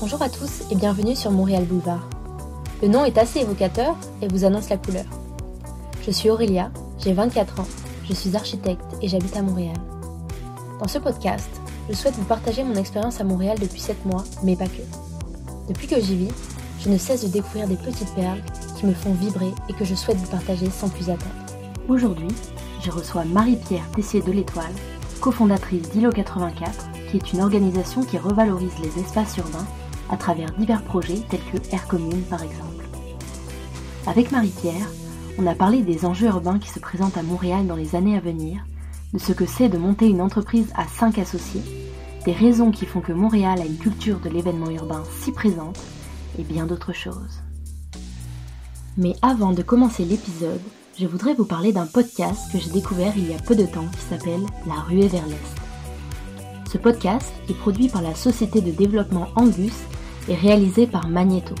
Bonjour à tous et bienvenue sur Montréal Boulevard. Le nom est assez évocateur et vous annonce la couleur. Je suis Aurélia, j'ai 24 ans, je suis architecte et j'habite à Montréal. Dans ce podcast, je souhaite vous partager mon expérience à Montréal depuis 7 mois, mais pas que. Depuis que j'y vis, je ne cesse de découvrir des petites perles qui me font vibrer et que je souhaite vous partager sans plus attendre. Aujourd'hui, je reçois Marie-Pierre Tessier de l'Étoile, cofondatrice d'ILO 84, qui est une organisation qui revalorise les espaces urbains à travers divers projets tels que Air Commune par exemple. Avec Marie-Pierre, on a parlé des enjeux urbains qui se présentent à Montréal dans les années à venir, de ce que c'est de monter une entreprise à 5 associés, des raisons qui font que Montréal a une culture de l'événement urbain si présente, et bien d'autres choses. Mais avant de commencer l'épisode, je voudrais vous parler d'un podcast que j'ai découvert il y a peu de temps qui s'appelle La ruée vers l'Est. Ce podcast est produit par la société de développement Angus et réalisé par Magneto.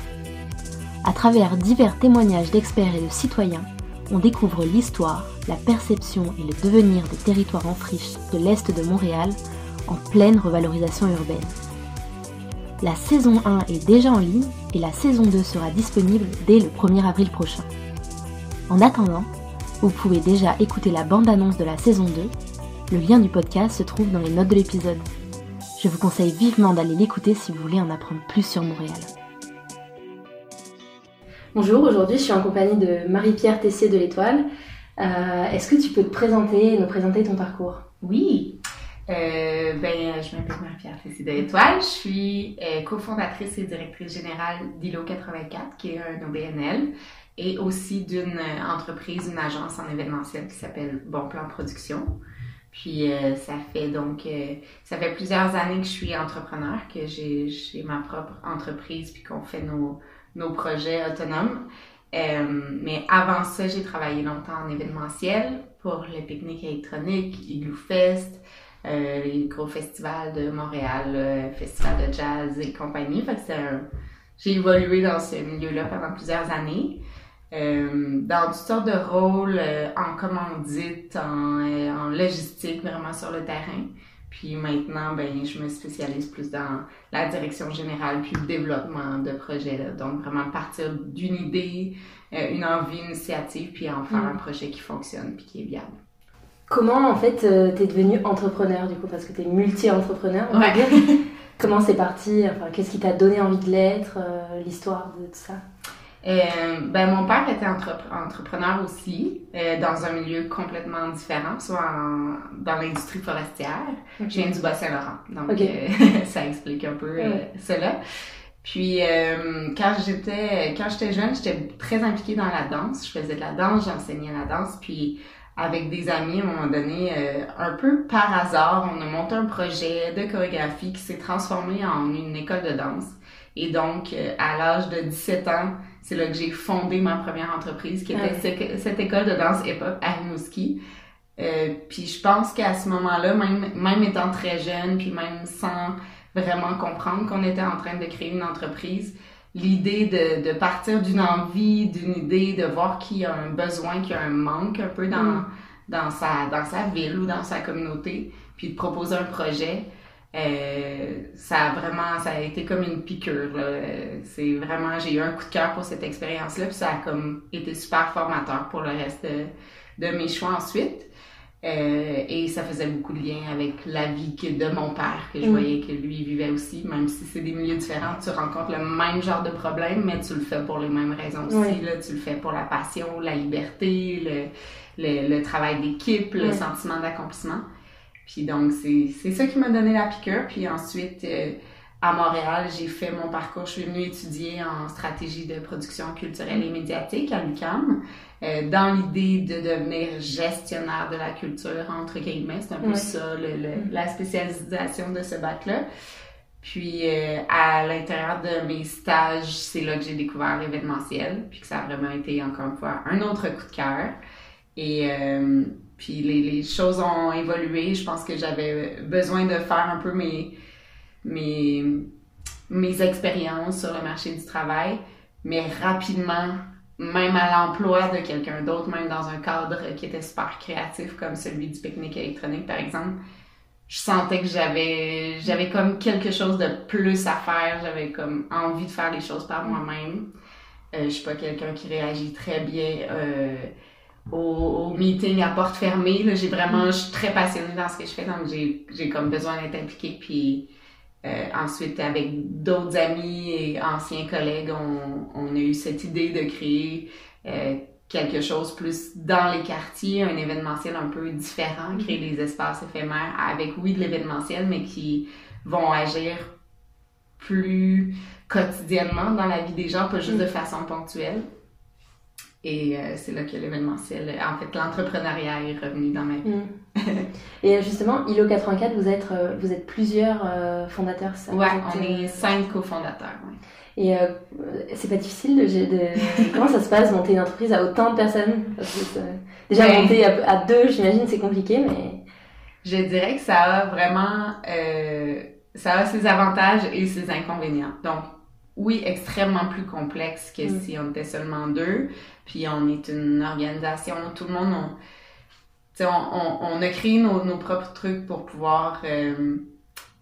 À travers divers témoignages d'experts et de citoyens, on découvre l'histoire, la perception et le devenir des territoires en friche de l'Est de Montréal en pleine revalorisation urbaine. La saison 1 est déjà en ligne et la saison 2 sera disponible dès le 1er avril prochain. En attendant, vous pouvez déjà écouter la bande-annonce de la saison 2. Le lien du podcast se trouve dans les notes de l'épisode. Je vous conseille vivement d'aller l'écouter si vous voulez en apprendre plus sur Montréal. Bonjour, aujourd'hui je suis en compagnie de Marie-Pierre Tessier de l'Étoile. Euh, Est-ce que tu peux te présenter et nous présenter ton parcours? Oui, euh, ben, je m'appelle Marie-Pierre Tessier de l'Étoile. Je suis euh, cofondatrice et directrice générale d'ILO 84, qui est un OBNL, et aussi d'une entreprise, une agence en événementiel qui s'appelle Bon Plan Production. Puis euh, ça fait donc euh, ça fait plusieurs années que je suis entrepreneur, que j'ai ma propre entreprise puis qu'on fait nos nos projets autonomes. Euh, mais avant ça, j'ai travaillé longtemps en événementiel pour le pique-nique électronique, Igloo Fest, euh, les gros festivals de Montréal, le festival de jazz et compagnie. Fait que. J'ai évolué dans ce milieu-là pendant plusieurs années. Euh, dans toutes sortes de rôles euh, en commandite, en, euh, en logistique, vraiment sur le terrain. Puis maintenant, ben, je me spécialise plus dans la direction générale puis le développement de projets. Là. Donc, vraiment partir d'une idée, euh, une envie, une initiative, puis en faire Mm. un projet qui fonctionne puis qui est viable. Comment en fait t'es devenu entrepreneur du coup? Parce que t'es multi-entrepreneur on Ouais. Comment c'est parti? Enfin, qu'est-ce qui t'a donné envie de l'être L'histoire de tout ça? Euh, ben, mon père était entrep- entrepreneur aussi, euh, dans un milieu complètement différent, soit en- dans l'industrie forestière. Je viens du Bas-Saint-Laurent, donc euh, ça explique un peu euh, cela. Puis euh, quand j'étais quand j'étais jeune, j'étais très impliquée dans la danse. Je faisais de la danse, j'enseignais la danse, puis avec des amis, à un moment donné, euh, un peu par hasard, on a monté un projet de chorégraphie qui s'est transformé en une école de danse. Et donc, euh, à l'âge de 17 ans, c'est là que j'ai fondé ma première entreprise, qui était cette, cette école de danse hip-hop à Rimouski. Euh, puis je pense qu'à ce moment-là, même, même étant très jeune, puis même sans vraiment comprendre qu'on était en train de créer une entreprise, l'idée de, de partir d'une envie, d'une idée, de voir qu'il y a un besoin, qu'il y a un manque un peu dans, Mm. dans, sa, dans sa ville ou dans sa communauté, puis de proposer un projet, euh, ça a vraiment, ça a été comme une piqûre. C'est vraiment, j'ai eu un coup de cœur pour cette expérience-là, puis ça a comme été super formateur pour le reste de, de mes choix ensuite. Euh, et ça faisait beaucoup de liens avec la vie que de mon père, que je Mm. voyais que lui vivait aussi, même si c'est des milieux différents, tu rencontres le même genre de problème, mais tu le fais pour les mêmes raisons aussi. Là, tu le fais pour la passion, la liberté, le, le, le travail d'équipe, le sentiment d'accomplissement. Puis donc, c'est ça qui m'a donné la piqûre. Puis ensuite, euh, à Montréal, j'ai fait mon parcours. Je suis venue étudier en stratégie de production culturelle et médiatique à l'UQAM, euh, dans l'idée de devenir gestionnaire de la culture, entre guillemets. C'est un peu ça, le, le- Mm. la spécialisation de ce bac-là. Puis euh, à l'intérieur de mes stages, c'est là que j'ai découvert l'événementiel, puis que ça a vraiment été encore une fois un autre coup de cœur. Et euh, puis les, les choses ont évolué. Je pense que j'avais besoin de faire un peu mes, mes, mes expériences sur le marché du travail, mais rapidement, même à l'emploi de quelqu'un d'autre, même dans un cadre qui était super créatif comme celui du pique-nique électronique par exemple, je sentais que j'avais j'avais comme quelque chose de plus à faire, j'avais comme envie de faire les choses par moi-même. Euh, je suis pas quelqu'un qui réagit très bien euh, au, meeting à porte fermée. Là, j'ai vraiment, je suis très passionnée dans ce que je fais, donc j'ai, j'ai comme besoin d'être impliquée. Puis euh, ensuite, avec d'autres amis et anciens collègues, on, on a eu cette idée de créer euh, quelque chose plus dans les quartiers, un événementiel un peu différent, créer des espaces éphémères avec, oui, de l'événementiel, mais qui vont agir plus quotidiennement dans la vie des gens, pas juste de façon ponctuelle. Et euh, c'est là que l'événementiel, en fait, l'entrepreneuriat est revenu dans ma vie. Et euh, justement, ILO 84, vous êtes, euh, vous êtes plusieurs euh, fondateurs, ça Ouais, on est cinq cofondateurs. ouais. Et euh, c'est pas difficile de, de- comment ça se passe monter une entreprise à autant de personnes? Que Déjà Ouais. monter à, à deux, j'imagine, c'est compliqué, mais Je dirais que ça a vraiment, ça a ses avantages et ses inconvénients. Donc, oui, extrêmement plus complexe que Mm. si on était seulement deux. Puis on est une organisation, tout le monde, on, on, on, on a créé nos, nos propres trucs pour pouvoir euh,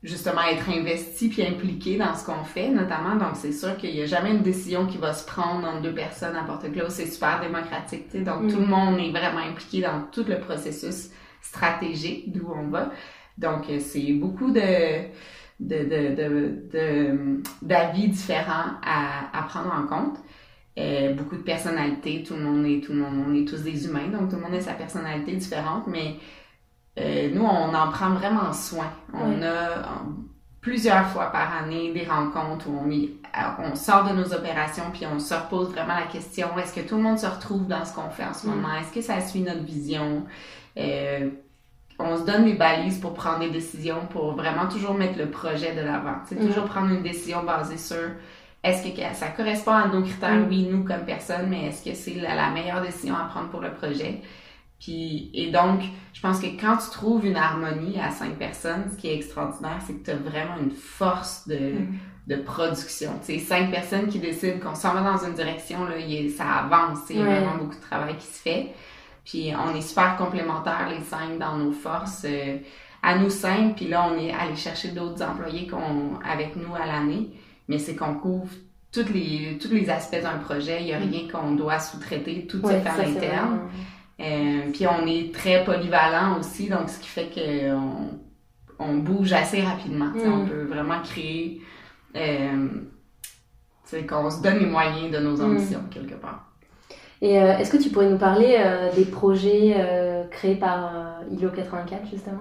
justement être investi puis impliqué dans ce qu'on fait, notamment. Donc, c'est sûr qu'il n'y a jamais une décision qui va se prendre entre deux personnes à porte close. C'est super démocratique, tu sais. Donc, Mm. tout le monde est vraiment impliqué dans tout le processus stratégique d'où on va. Donc, euh, c'est beaucoup de- d'avis différents à, à prendre en compte. Euh, beaucoup de personnalités, tout le monde est tout le monde, on est tous des humains, donc tout le monde a sa personnalité différente, mais euh, nous, on en prend vraiment soin. On a plusieurs fois par année des rencontres où on, y- on sort de nos opérations puis on se repose vraiment la question est-ce que tout le monde se retrouve dans ce qu'on fait en ce Mm. moment? Est-ce que ça suit notre vision? Euh, On se donne des balises pour prendre des décisions, pour vraiment toujours mettre le projet de l'avant. C'est Mm. toujours prendre une décision basée sur est-ce que ça correspond à nos critères, Mm. oui, nous comme personne, mais est-ce que c'est la, la meilleure décision à prendre pour le projet? Puis, et donc, je pense que quand tu trouves une harmonie à cinq personnes, ce qui est extraordinaire, c'est que tu as vraiment une force de, Mm. de production. Sais, cinq personnes qui décident qu'on s'en va dans une direction, là, y ça avance. Il y a Ouais. vraiment beaucoup de travail qui se fait. Puis, on est super complémentaires, les cinq, dans nos forces. euh, à nous cinq, puis là, on est allé chercher d'autres employés qu'on, avec nous à l'année. Mais c'est qu'on couvre toutes les, tous les aspects d'un projet. Il n'y a rien qu'on doit sous-traiter. Tout ouais, se fait à l'interne. Euh, puis on est très polyvalent aussi, donc ce qui fait qu'on on bouge assez rapidement. On Mm. peut vraiment créer, euh, c'est qu'on se donne les moyens de nos Mm. ambitions quelque part. Et euh, est-ce que tu pourrais nous parler euh, des projets euh, créés par ILO 84, justement?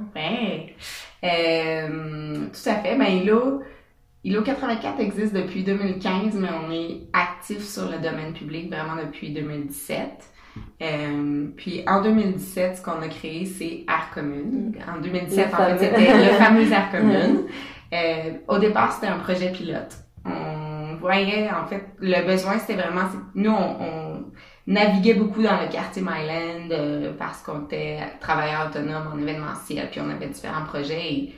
Euh, tout à fait. Ben ILO, ILO 84 existe depuis 2015, mais on est actif sur le domaine public vraiment depuis 2017. Euh, puis en 2017, ce qu'on a créé, c'est Air Commune. En 2017, Le en fait, c'était le fameux Air Commune. Euh, au départ, c'était un projet pilote. On voyait, en fait, le besoin, c'était vraiment, nous, on, on naviguait beaucoup dans le quartier Myland euh, parce qu'on était travailleurs autonomes en événementiel, puis on avait différents projets et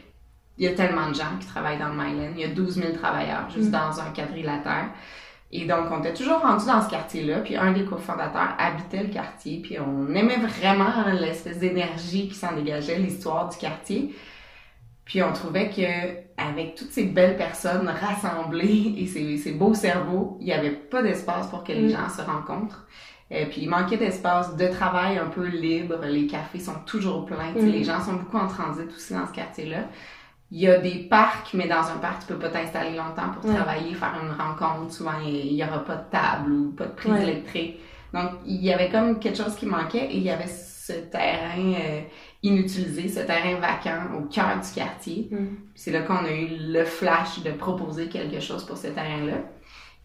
il y a tellement de gens qui travaillent dans le Myland. Il y a 12 000 travailleurs juste Mm. dans un quadrilatère. Et donc, on était toujours rendu dans ce quartier-là, puis un des cofondateurs habitait le quartier, puis on aimait vraiment l'espèce d'énergie qui s'en dégageait, l'histoire du quartier. Puis on trouvait que avec toutes ces belles personnes rassemblées et ces, ces beaux cerveaux, il n'y avait pas d'espace pour que les Mm. gens se rencontrent. Et puis il manquait d'espace de travail un peu libre. Les cafés sont toujours pleins. sais, Mm. Les gens sont beaucoup en transit aussi dans ce quartier-là. Il y a des parcs, mais dans un parc, tu peux pas t'installer longtemps pour Ouais. travailler, faire une rencontre. Souvent, il y aura pas de table ou pas de prise Ouais. électrique. Donc, il y avait comme quelque chose qui manquait et il y avait ce terrain euh, inutilisé, ce terrain vacant au cœur du quartier. Mm. C'est là qu'on a eu le flash de proposer quelque chose pour ce terrain-là.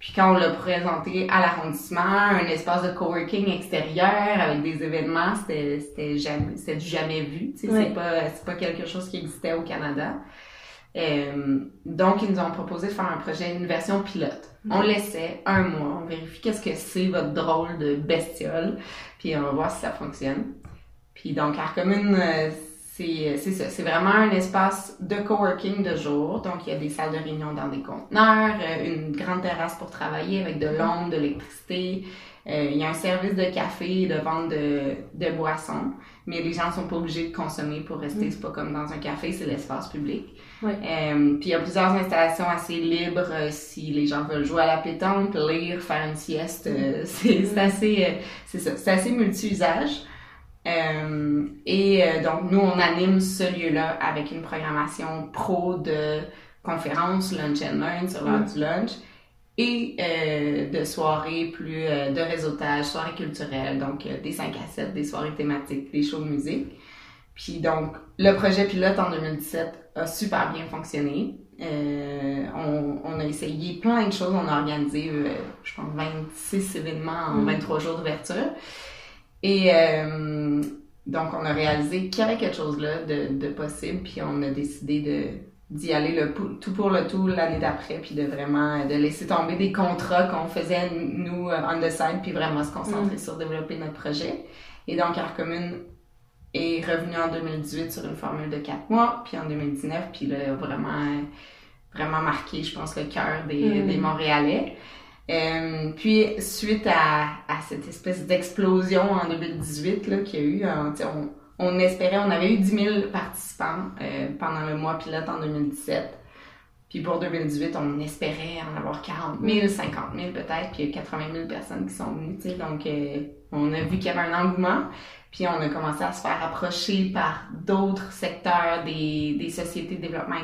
Puis quand on l'a présenté à l'arrondissement, un espace de coworking extérieur avec des événements, c'était c'était jamais c'était du jamais vu. C'est pas c'est pas quelque chose qui existait au Canada. Euh, donc ils nous ont proposé de faire un projet, une version pilote. On l'essaie un mois, on vérifie qu'est-ce que c'est votre drôle de bestiole, puis on va voir si ça fonctionne. Puis donc Arcommune, euh, c'est ça, c'est vraiment un espace de coworking de jour. Donc, il y a des salles de réunion dans des conteneurs, euh, une grande terrasse pour travailler avec de l'ombre, de l'électricité. Euh, il y a un service de café et de vente de, de boissons, mais les gens sont pas obligés de consommer pour rester. C'est pas comme dans un café, c'est l'espace public. Euh, puis il y a plusieurs installations assez libres si les gens veulent jouer à la pétanque, lire, faire une sieste. c'est assez, c'est ça, c'est assez multi-usage. Euh, et euh, donc, nous, on anime ce lieu-là avec une programmation pro de conférences, lunch and learn sur l'heure mm. du lunch et euh, de soirées plus de réseautage, soirées culturelles, donc des 5 à 7, des soirées thématiques, des shows de musique. Puis donc, le projet pilote en 2017 a super bien fonctionné. On, on, a essayé plein de choses, on a organisé, je pense, 26 événements en 23 mm. jours d'ouverture. Et euh, donc, on a réalisé qu'il y avait quelque chose là de, de possible, puis on a décidé de d'y aller le tout pour le tout l'année d'après, puis de vraiment de laisser tomber des contrats qu'on faisait nous euh, on the side, puis vraiment se concentrer mm. sur développer notre projet. Et donc, Art Commune est revenu en 2018 sur une formule de quatre mois, puis en 2019, puis là, vraiment, vraiment marqué, je pense, le cœur des, mm. des Montréalais. Euh, puis, suite à, cette espèce d'explosion en 2018 là, qu'il y a eu, euh, on, espérait, on avait eu 10 000 participants euh, pendant le mois pilote en 2017. Puis pour 2018, on espérait en avoir 40 000, 50 000 peut-être, puis il y a 80 000 personnes qui sont venues, donc euh, on a vu qu'il y avait un engouement. Puis on a commencé à se faire approcher par d'autres secteurs des, sociétés de développement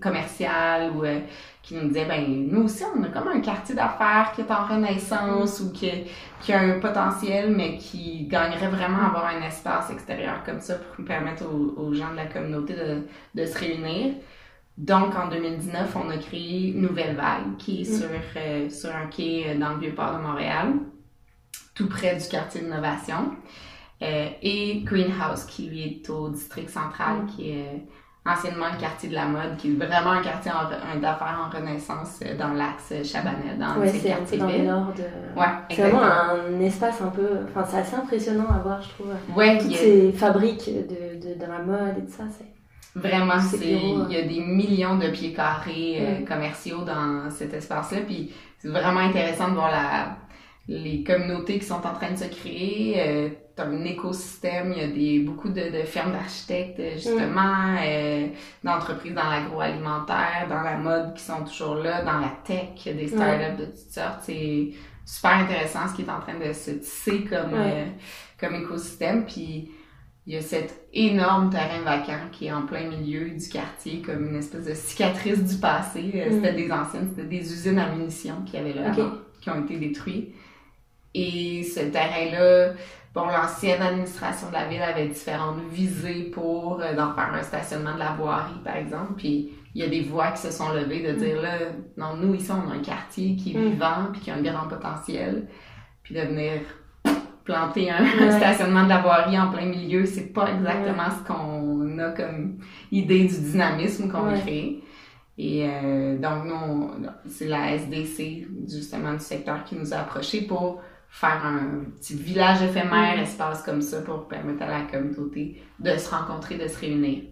commercial ou qui nous disaient ben nous aussi on a comme un quartier d'affaires qui est en renaissance ou qui, qui a un potentiel mais qui gagnerait vraiment à avoir un espace extérieur comme ça pour permettre aux, gens de la communauté de, de se réunir. Donc, en 2019, on a créé Nouvelle Vague, qui est mm. sur, euh, sur un quai dans le Vieux-Port de Montréal tout près du quartier d'innovation. Euh, et Greenhouse, qui lui est au district central, mm. qui est euh, anciennement le quartier de la mode, qui est vraiment un quartier d'affaires en renaissance euh, dans l'axe Chabanel, dans ouais, c'est un peu dans le nord de... Ouais, C'est vraiment un espace un peu... Enfin, c'est assez impressionnant à voir, je trouve. Ouais, Toutes ces fabriques de, de, la mode et tout ça, c'est... Vraiment, c'est, il y a des millions de pieds carrés commerciaux dans cet espace-là, puis c'est vraiment intéressant de voir la les communautés qui sont en train de se créer. Euh, un écosystème, il y a des, beaucoup de, de fermes d'architectes, justement, mm. euh, d'entreprises dans l'agroalimentaire, dans la mode qui sont toujours là, dans la tech, il y a des startups de toutes sortes. C'est super intéressant ce qui est en train de se tisser comme, euh, comme écosystème. Puis il y a cet énorme terrain vacant qui est en plein milieu du quartier, comme une espèce de cicatrice du passé. Euh, c'était mm. des anciennes, c'était des usines à munitions qui avaient là, qui ont été détruites. Et ce terrain-là, bon, l'ancienne administration de la ville avait différentes visées pour euh, d'en faire un stationnement de la voirie, par exemple. Puis il y a des voix qui se sont levées de dire, là, non, nous, ici, on a un quartier qui est mm. vivant, puis qui a un grand potentiel. Puis de venir planter un, stationnement de la voirie en plein milieu, c'est pas exactement ce qu'on a comme idée du dynamisme qu'on veut créer. Et euh, donc, nous, c'est la SDC, justement, du secteur qui nous a approchés pour faire un petit village éphémère, mm. espace comme ça pour permettre à la communauté de se rencontrer, de se réunir.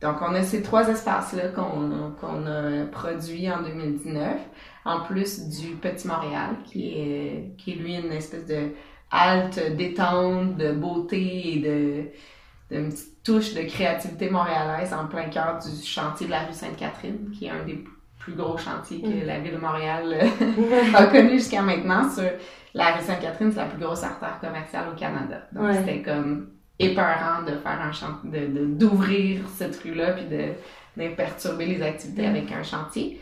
Donc, on a ces trois espaces-là qu'on qu'on a produits en 2019, en plus du Petit Montréal, qui est, qui est lui une espèce de halte détente, de beauté et de, de petite touche de créativité montréalaise en plein cœur du chantier de la rue Sainte-Catherine, qui est un des plus gros chantiers que mm. la ville de Montréal a connu jusqu'à maintenant sur la rue Sainte-Catherine, c'est la plus grosse artère commerciale au Canada. Donc, c'était comme épeurant de faire un chantier, de, d'ouvrir cette rue-là puis de, de perturber les activités mm. avec un chantier.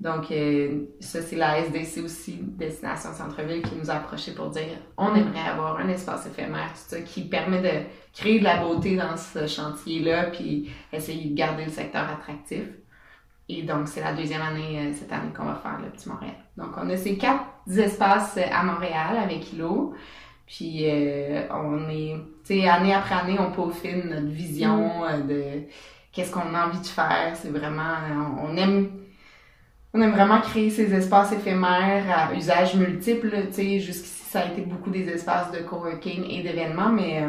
Donc, euh, ça, c'est la SDC aussi, Destination Centre-Ville, qui nous a approchés pour dire on mm. aimerait avoir un espace éphémère, tout ça, qui permet de créer de la beauté dans ce chantier-là, puis essayer de garder le secteur attractif. Et donc, c'est la deuxième année euh, cette année qu'on va faire le Petit Montréal. Donc, on a ces quatre espaces euh, à Montréal avec ILO. Puis, euh, on est, tu sais, année après année, on peaufine notre vision mm. de qu'est-ce qu'on a envie de faire. C'est vraiment, on, aime, on aime vraiment créer ces espaces éphémères à usage multiple. Tu sais, jusqu'ici, ça a été beaucoup des espaces de coworking et d'événements, mais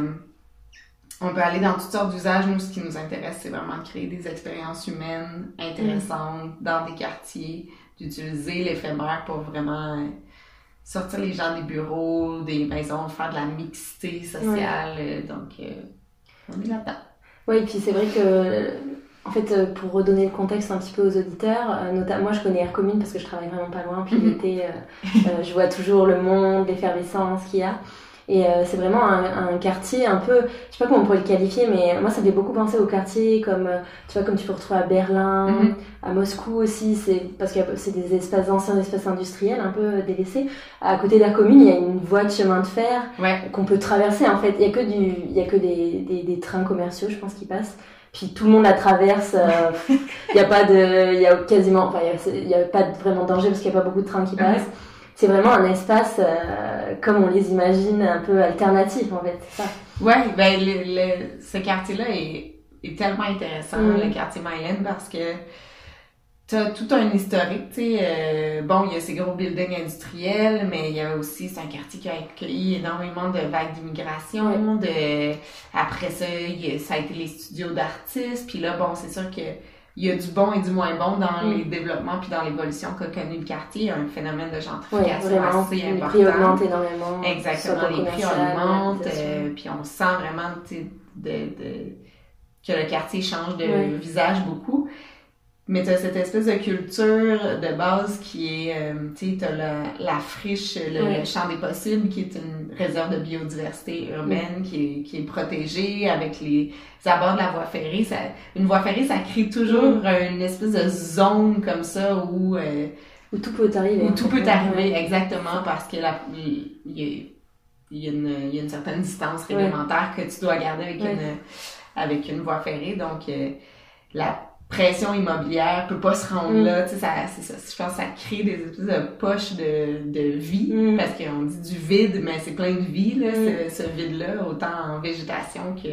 on peut aller dans toutes sortes d'usages. Nous, ce qui nous intéresse, c'est vraiment de créer des expériences humaines intéressantes dans des quartiers, d'utiliser l'éphémère pour vraiment euh, sortir les gens des bureaux, des maisons, faire de la mixité sociale. Euh, donc, euh, on est là-dedans. Oui, puis c'est vrai que, en fait, pour redonner le contexte un petit peu aux auditeurs, notamment, moi je connais Air Commune parce que je travaille vraiment pas loin, puis Mhm. l'été, je vois toujours le monde, l'effervescence qu'il y a. Et euh, c'est vraiment un, un, quartier un peu, je sais pas comment on pourrait le qualifier, mais moi ça me fait beaucoup penser aux quartiers comme, euh, tu vois, comme tu peux retrouver à Berlin, Mm -hmm. à Moscou aussi, c'est parce que c'est des espaces anciens, espaces industriels un peu délaissés. À côté de la commune, il y a une voie de chemin de fer ouais. qu'on peut traverser en fait. Il y a que du, il y a que des, des, des trains commerciaux, je pense, qui passent. Puis tout le monde la traverse. euh, Il n'y a pas de, il y a quasiment, enfin, il y a, pas vraiment de danger parce qu'il n'y a pas beaucoup de trains qui passent. Mm -hmm c'est vraiment un espace euh, comme on les imagine un peu alternatif en fait, c'est ça. Ouais, ben le, le, ce quartier-là est, est, tellement intéressant, Mm. le quartier Mylène, parce que t'as tout un historique, tu sais. Euh, bon, il y a ces gros buildings industriels, mais il y a aussi, c'est un quartier qui a accueilli énormément de vagues d'immigration. De, après ça, ça a été les studios d'artistes. Puis là, bon, c'est sûr que il y a du bon et du moins bon dans Mm. les développements puis dans l'évolution qu'a connu le quartier. Il y a un phénomène de gentrification assez Les important. prix augmentent énormément. Exactement, les prix augmentent, euh, puis on sent vraiment de, de, que le quartier change de Ouais. visage beaucoup. Mais tu as cette espèce de culture de base qui est, euh, tu sais, tu as la, la friche, le, champ des possibles, qui est une réserve de biodiversité urbaine qui, est, qui est protégée avec les abords de la voie ferrée. Ça, une voie ferrée, ça crée toujours une espèce de zone comme ça où... euh, Où tout peut arriver. où tout peut arriver, exactement, parce que la, y a, il, y a une, il y a une certaine distance réglementaire que tu dois garder avec, Ouais. une, avec une voie ferrée. Donc, euh, la pression immobilière peut pas se rendre Mm. là. Tu sais, ça, c'est ça, je pense que ça crée des espèces de poches de, de vie, Mm. parce qu'on dit du vide, mais c'est plein de vie, là, Mm. ce, ce vide-là, autant en végétation que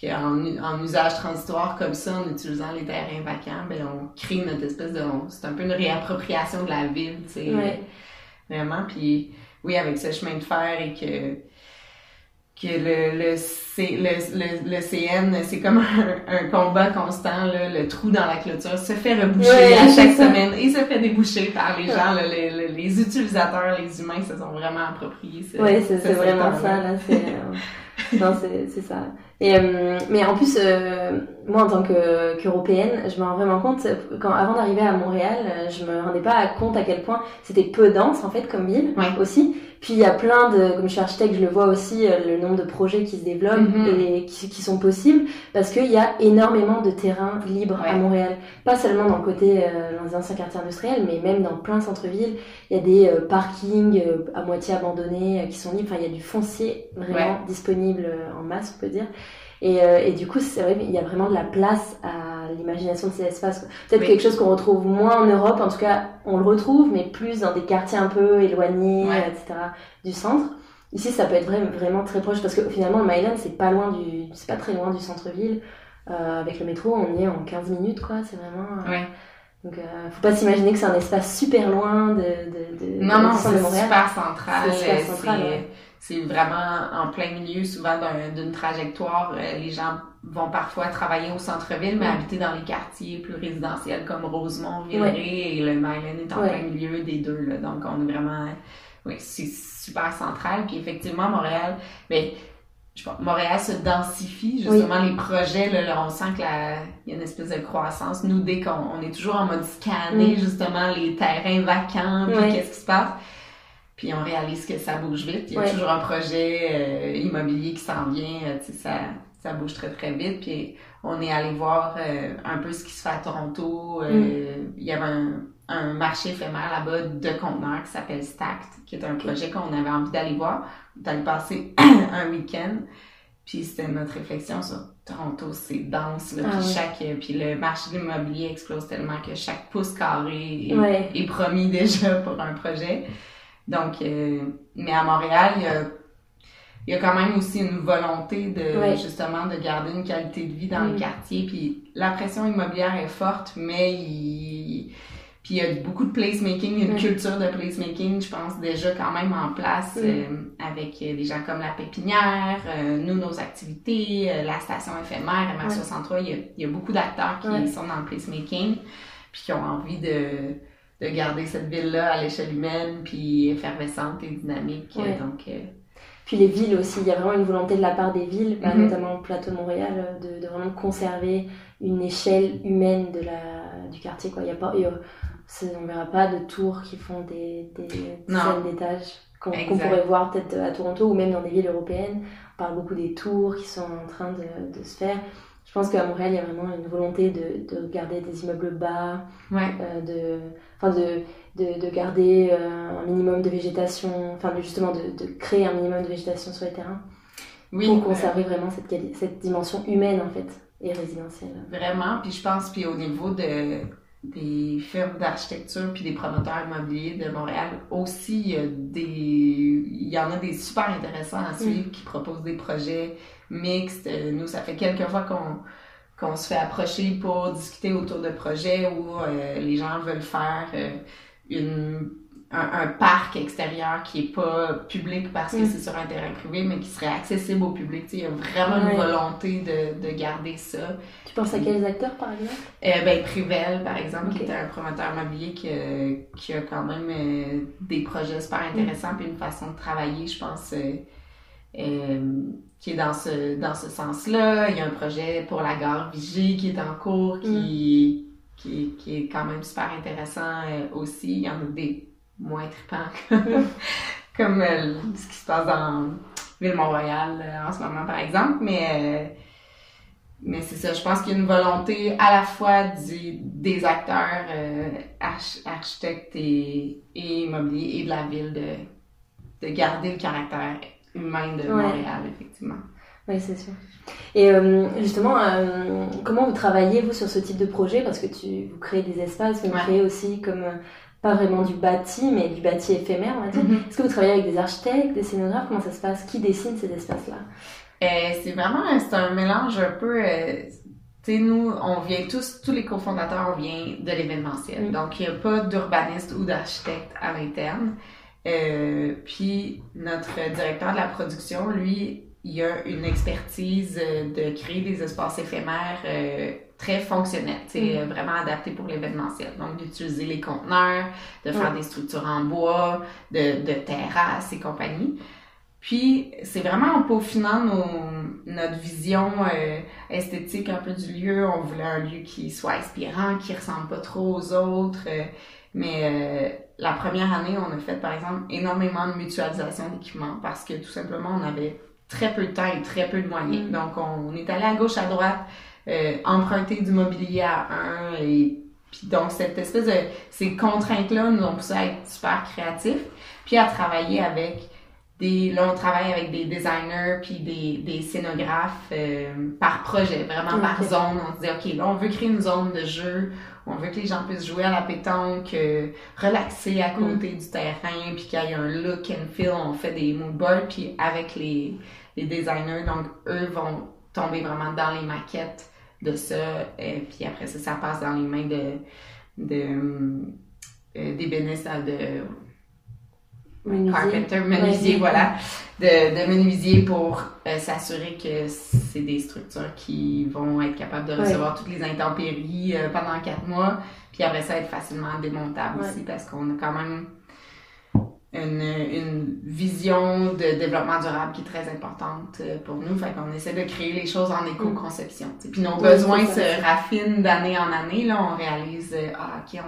qu'en en usage transitoire comme ça, en utilisant les terrains vacants, ben on crée notre espèce de... C'est un peu une réappropriation de la ville, tu sais. Vraiment, puis oui, avec ce chemin de fer et que que le, le, C- le, le, le CN, c'est comme un, un combat constant, là, le trou dans la clôture se fait reboucher Ouais, à chaque semaine et se fait déboucher par les gens, là, les, les, les utilisateurs, les humains se sont vraiment appropriés. Ouais, c'est ce vraiment ça, là. C'est, euh, non, c'est c'est ça. Et, euh, mais en plus, euh, moi, en tant que- qu'européenne, je me rends vraiment compte, quand, avant d'arriver à Montréal, euh, je me rendais pas compte à quel point c'était peu dense, en fait, comme ville, Ouais. aussi. Puis il y a plein de, comme je suis architecte, je le vois aussi, euh, le nombre de projets qui se développent Mhm. et qui, qui sont possibles, parce qu'il y a énormément de terrains libres à. Montréal. Pas seulement dans le côté, euh, dans les anciens quartiers industriels, mais même dans plein centres-villes. Il y a des euh, parkings euh, à moitié abandonnés qui sont libres. Enfin, il y a du foncier vraiment disponible en masse, on peut dire. Et, euh, et du coup, c'est vrai qu'il y a vraiment de la place à l'imagination de ces espaces. Peut-être Oui. quelque chose qu'on retrouve moins en Europe, en tout cas, on le retrouve, mais plus dans des quartiers un peu éloignés, Ouais. etc., du centre. Ici, ça peut être vraiment, vraiment très proche parce que finalement, le Myland, c'est pas loin du, c'est pas très loin du centre-ville. Euh, avec le métro, on y est en 15 minutes, quoi. C'est vraiment. euh, Ouais. Donc, euh, faut pas s'imaginer que c'est un espace super loin de, de, de, Non, non, c'est super central. C'est super central, ouais. C'est vraiment en plein milieu, souvent d'un- d'une trajectoire. Euh, Les gens vont parfois travailler au centre-ville, mais habiter dans les quartiers plus résidentiels comme Rosemont, Villeray, et le Myland est en plein milieu des deux. Là. Donc, on est vraiment... Oui, c'est super central. Puis effectivement, Montréal... Ben, je pense, Montréal se densifie, justement, les projets, là, là, on sent qu'il y a une espèce de croissance. Nous, dès qu'on on est toujours en mode scanner, Mm. justement, les terrains vacants, puis qu'est-ce qui se passe? Puis on réalise que ça bouge vite. Il y a Ouais. toujours un projet euh, immobilier qui s'en vient. euh, tu sais, ça, ça bouge très, très vite. Puis on est allé voir euh, un peu ce qui se fait à Toronto. Euh, Il y avait un, un marché éphémère là-bas de conteneurs qui s'appelle Stacked, qui est un projet qu'on avait envie d'aller voir. On est passer un week-end. Puis c'était notre réflexion sur Toronto, c'est dense. Là, Ah puis, chaque, puis le marché de l'immobilier explose tellement que chaque pouce carré est, Ouais. est promis déjà pour un projet. Donc, euh, mais à Montréal, il y a, il y a quand même aussi une volonté de Ouais. justement de garder une qualité de vie dans Mm. les quartiers. Puis la pression immobilière est forte, mais il, puis il y a beaucoup de placemaking, une culture de placemaking, je pense, déjà quand même en place euh, avec des gens comme la pépinière, euh, nous, nos activités, euh, la station éphémère, MR63, il, y a, il y a beaucoup d'acteurs qui sont dans le placemaking, puis qui ont envie de, de garder cette ville-là à l'échelle humaine, puis effervescente et dynamique. Donc, puis les villes aussi, il y a vraiment une volonté de la part des villes, bah, mm-hmm. notamment au plateau Montréal, de, de, vraiment conserver une échelle humaine de la, du quartier. Quoi. Il y a pas, on verra pas de tours qui font des, des dizaines d'étages qu'on pourrait voir peut-être à Toronto ou même dans des villes européennes. On parle beaucoup des tours qui sont en train de, de se faire. Je pense qu'à Montréal, il y a vraiment une volonté de, de garder des immeubles bas, euh, de, enfin de, de, de garder euh, un minimum de végétation, enfin justement de, créer un minimum de végétation sur les terrains oui, pour conserver vraiment cette, cette dimension humaine en fait et résidentielle. Vraiment, puis je pense, puis au niveau de des firmes d'architecture puis des promoteurs immobiliers de Montréal aussi il y, a des, il y en a des super intéressants à suivre mm. qui proposent des projets mixtes euh, nous ça fait quelques fois qu'on qu'on se fait approcher pour discuter autour de projets où euh, les gens veulent faire euh, une un, parc extérieur qui est pas public parce que mm. c'est sur un terrain privé, mais qui serait accessible au public. il y a vraiment une volonté de, de, garder ça. Tu penses à quels acteurs, par exemple? Euh, ben, Privel, par exemple, qui est un promoteur immobilier qui, qui a quand même euh, des projets super mm. intéressants, puis une façon de travailler, je pense, euh, euh, qui est dans ce, dans ce sens-là. Il y a un projet pour la gare Vigie qui est en cours, qui, mm. qui, qui, est quand même super intéressant aussi. Il y en a des moins trippant comme, euh, ce qui se passe dans Ville-Mont-Royal euh, en ce moment, par exemple. Mais, euh, mais c'est ça, je pense qu'il y a une volonté à la fois du, des acteurs architectes et, et, immobiliers et de la ville de, de garder le caractère humain de Montréal, effectivement. Oui, c'est sûr. Et justement, comment vous travaillez, vous, sur ce type de projet? Parce que tu, vous créez des espaces, vous créez aussi comme pas vraiment du bâti, mais du bâti éphémère, on va dire. Mm-hmm. Est-ce que vous travaillez avec des architectes, des scénographes? Comment ça se passe? Qui dessine ces espaces-là? Euh, C'est vraiment un mélange un peu. Euh, tu sais, nous, on vient tous, tous les cofondateurs, on vient de l'événementiel. Mm. Donc, il n'y a pas d'urbaniste ou d'architecte à l'interne. Euh, puis, notre directeur de la production, lui, il a une expertise de créer des espaces éphémères très fonctionnel, c'est mm. vraiment adapté pour l'événementiel. Donc, d'utiliser les conteneurs, de faire des structures en bois, de, de terrasses et compagnie. Puis, c'est vraiment en peaufinant nos, notre vision euh, esthétique un peu du lieu. On voulait un lieu qui soit inspirant, qui ressemble pas trop aux autres. Euh, mais euh, la première année, on a fait, par exemple, énormément de mutualisation d'équipements parce que tout simplement, on avait très peu de temps et très peu de moyens. Mm. Donc, on est allé à gauche, à droite euh, emprunter du mobilier à un et puis donc cette espèce de ces contraintes là nous ont poussé à être super créatifs puis à travailler avec des là on travaille avec des designers puis des, des scénographes euh, par projet vraiment par zone on se dit ok là on veut créer une zone de jeu on veut que les gens puissent jouer à la pétanque, euh, relaxer à côté mm. du terrain, puis qu'il y ait un look and feel. On fait des mood boards, puis avec les, les designers, donc eux vont tomber vraiment dans les maquettes de ça. Et puis après ça, ça passe dans les mains de, de euh, de carpenter, menuisier, voilà, de, de menuisier pour euh, s'assurer que c'est des structures qui vont être capables de recevoir toutes les intempéries euh, pendant quatre mois, puis après ça être facilement démontable aussi parce qu'on a quand même une, une, vision de développement durable qui est très importante euh, pour nous. Fait qu'on essaie de créer les choses en éco-conception. Puis nos besoins se raffinent d'année en année. Là, on réalise, euh, ah, OK,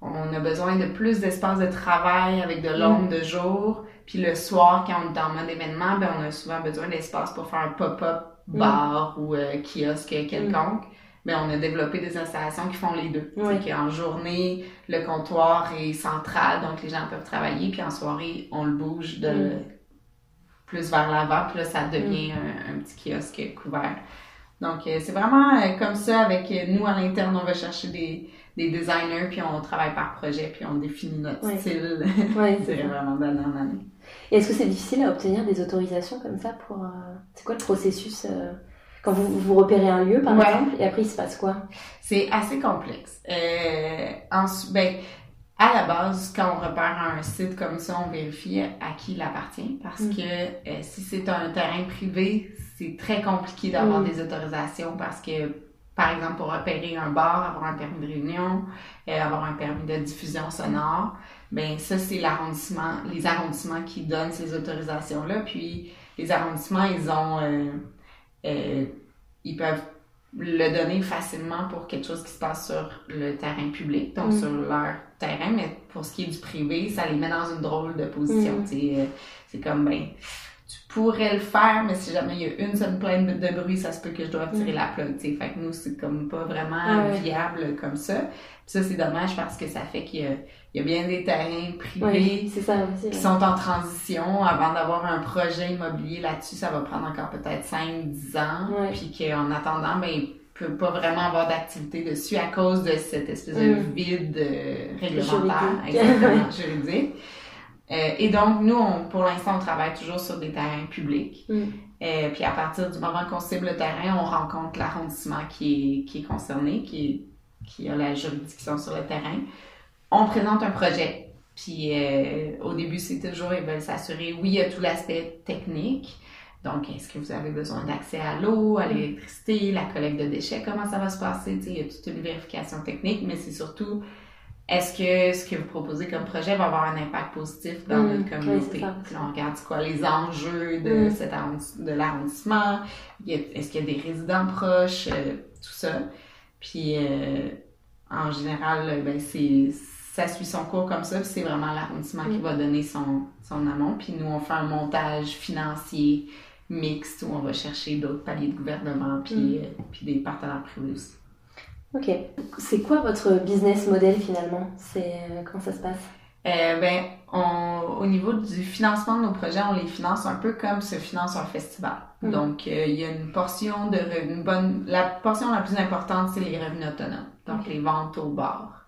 on, on a besoin de plus d'espace de travail avec de l'ombre de jour. Puis le soir, quand on est en mode événement, ben, on a souvent besoin d'espace pour faire un pop-up bar ou euh, kiosque quelconque mais on a développé des installations qui font les deux. Oui. qu'en journée, le comptoir est central, donc les gens peuvent travailler, puis en soirée, on le bouge de mm. plus vers l'avant, puis là, ça devient mm. un, petit kiosque couvert. Donc, euh, c'est vraiment euh, comme ça, avec euh, nous, à l'interne, on va chercher des, des designers, puis on travaille par projet, puis on définit notre style. c'est vraiment d'année en année. Est-ce que c'est difficile à obtenir des autorisations comme ça pour... c'est quoi le processus Quand vous, vous repérez un lieu, par exemple, et après, il se passe quoi? C'est assez complexe. Euh, ben, à la base, quand on repère un site comme ça, on vérifie à qui il appartient parce mm. que euh, si c'est un terrain privé, c'est très compliqué d'avoir mm. des autorisations parce que, par exemple, pour repérer un bar, avoir un permis de réunion, euh, avoir un permis de diffusion sonore, ben ça, c'est l'arrondissement, les arrondissements qui donnent ces autorisations-là. Puis les arrondissements, ils ont, euh, ils peuvent le donner facilement pour quelque chose qui se passe sur le terrain public, donc mm. sur leur terrain, mais pour ce qui est du privé, ça les met dans une drôle de position. Mm. Euh, c'est comme, ben, pourrais le faire, mais si jamais il y a une seule plainte de bruit, ça se peut que je doive tirer mm. la plug. Fait que nous, c'est comme pas vraiment ah viable comme ça. Puis ça, c'est dommage parce que ça fait qu'il y a il y a bien des terrains privés qui sont en transition. Avant d'avoir un projet immobilier là-dessus, ça va prendre encore peut-être 5-10 ans. Puis qu'en attendant, ben, peut pas vraiment avoir d'activité dessus à cause de cette espèce de mm. vide euh, réglementaire, exactement, juridique. Euh, et donc, nous, on, pour l'instant, on travaille toujours sur des terrains publics. Mm. Euh, puis à partir du moment qu'on cible le terrain, on rencontre l'arrondissement qui est, qui est concerné, qui, qui a la juridiction sur le terrain on présente un projet. Puis euh, au début, c'est toujours, ils veulent s'assurer, oui, il y a tout l'aspect technique. Donc, est-ce que vous avez besoin d'accès à l'eau, à l'électricité, la collecte de déchets, comment ça va se passer? il y a toute une vérification technique, mais c'est surtout, est-ce que ce que vous proposez comme projet va avoir un impact positif dans mmh, notre communauté? Puis on regarde quoi les enjeux de, mmh. de l'arrondissement, est-ce qu'il y a des résidents proches, euh, tout ça. Puis euh, en général, ben, c'est ça suit son cours comme ça, c'est vraiment l'arrondissement qui mm. va donner son, son amont. Puis nous, on fait un montage financier mixte où on va chercher d'autres paliers de gouvernement puis, mm. euh, puis des partenaires privés aussi. OK. C'est quoi votre business model finalement? C'est, euh, comment ça se passe? Euh, ben, on, au niveau du financement de nos projets, on les finance un peu comme se finance un festival. Mm. Donc, il y a une portion de revenus, bonne, la portion la plus importante, c'est les revenus autonomes. Donc, les ventes au bar.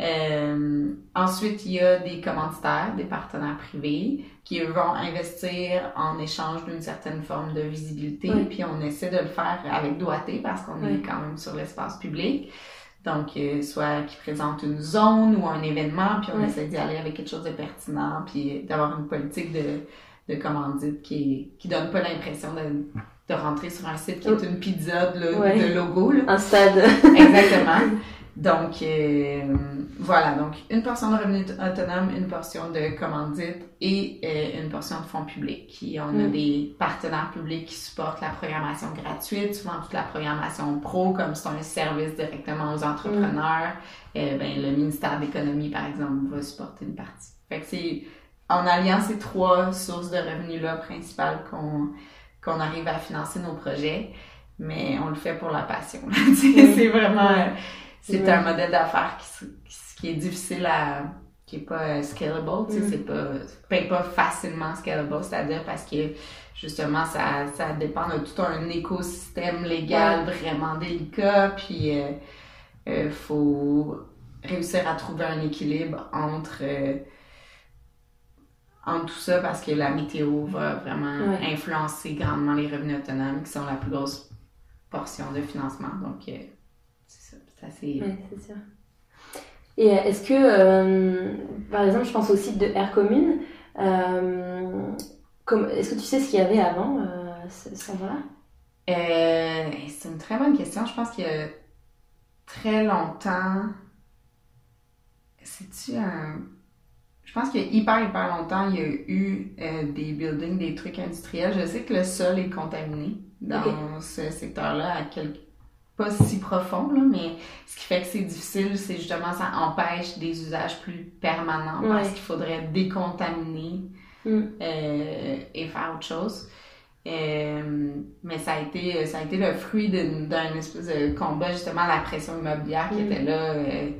Euh, ensuite, il y a des commanditaires, des partenaires privés qui vont investir en échange d'une certaine forme de visibilité. Puis on essaie de le faire avec doigté parce qu'on est quand même sur l'espace public. Donc, euh, soit qui présente une zone ou un événement, puis on essaie d'y aller avec quelque chose de pertinent, puis d'avoir une politique de, de commandite qui, qui donne pas l'impression de, de rentrer sur un site qui est une pizza de, logo. Un stade. Exactement. Donc, euh, voilà, donc une portion de revenus autonomes, une portion de commandite et euh, une portion de fonds publics. on a mm. des partenaires publics qui supportent la programmation gratuite, souvent toute la programmation pro, comme c'est un service directement aux entrepreneurs. Mm. Euh, ben, le ministère de l'Économie, par exemple, va supporter une partie. Fait que c'est en alliant ces trois sources de revenus-là principales qu'on qu'on arrive à financer nos projets, mais on le fait pour la passion. c'est vraiment c'est un modèle d'affaires qui, qui, est difficile à qui est pas euh, scalable, tu sais, mm. c'est pas pas, facilement scalable, c'est-à-dire parce que justement ça, ça dépend de tout un écosystème légal vraiment délicat, puis il euh, euh, faut réussir à trouver un équilibre entre entre tout ça parce que la météo va vraiment influencer grandement les revenus autonomes qui sont la plus grosse portion de financement. Donc, c'est sûr. Et euh, est-ce que, euh, par exemple, je pense au site de Air Commune, euh, est-ce que tu sais ce qu'il y avait avant ce, endroit-là? C'est une très bonne question. Je pense qu'il y a très longtemps. C'est-tu un. Je pense qu'il y a hyper, hyper longtemps, il y a eu des buildings, des trucs industriels. Je sais que le sol est contaminé dans ce secteur-là à quelques pas si profond, là, mais ce qui fait que c'est difficile, c'est justement ça empêche des usages plus permanents parce qu'il faudrait décontaminer mm. euh, et faire autre chose. Euh, mais ça a été ça a été le fruit d'un espèce de combat justement la pression immobilière qui mm. était là euh,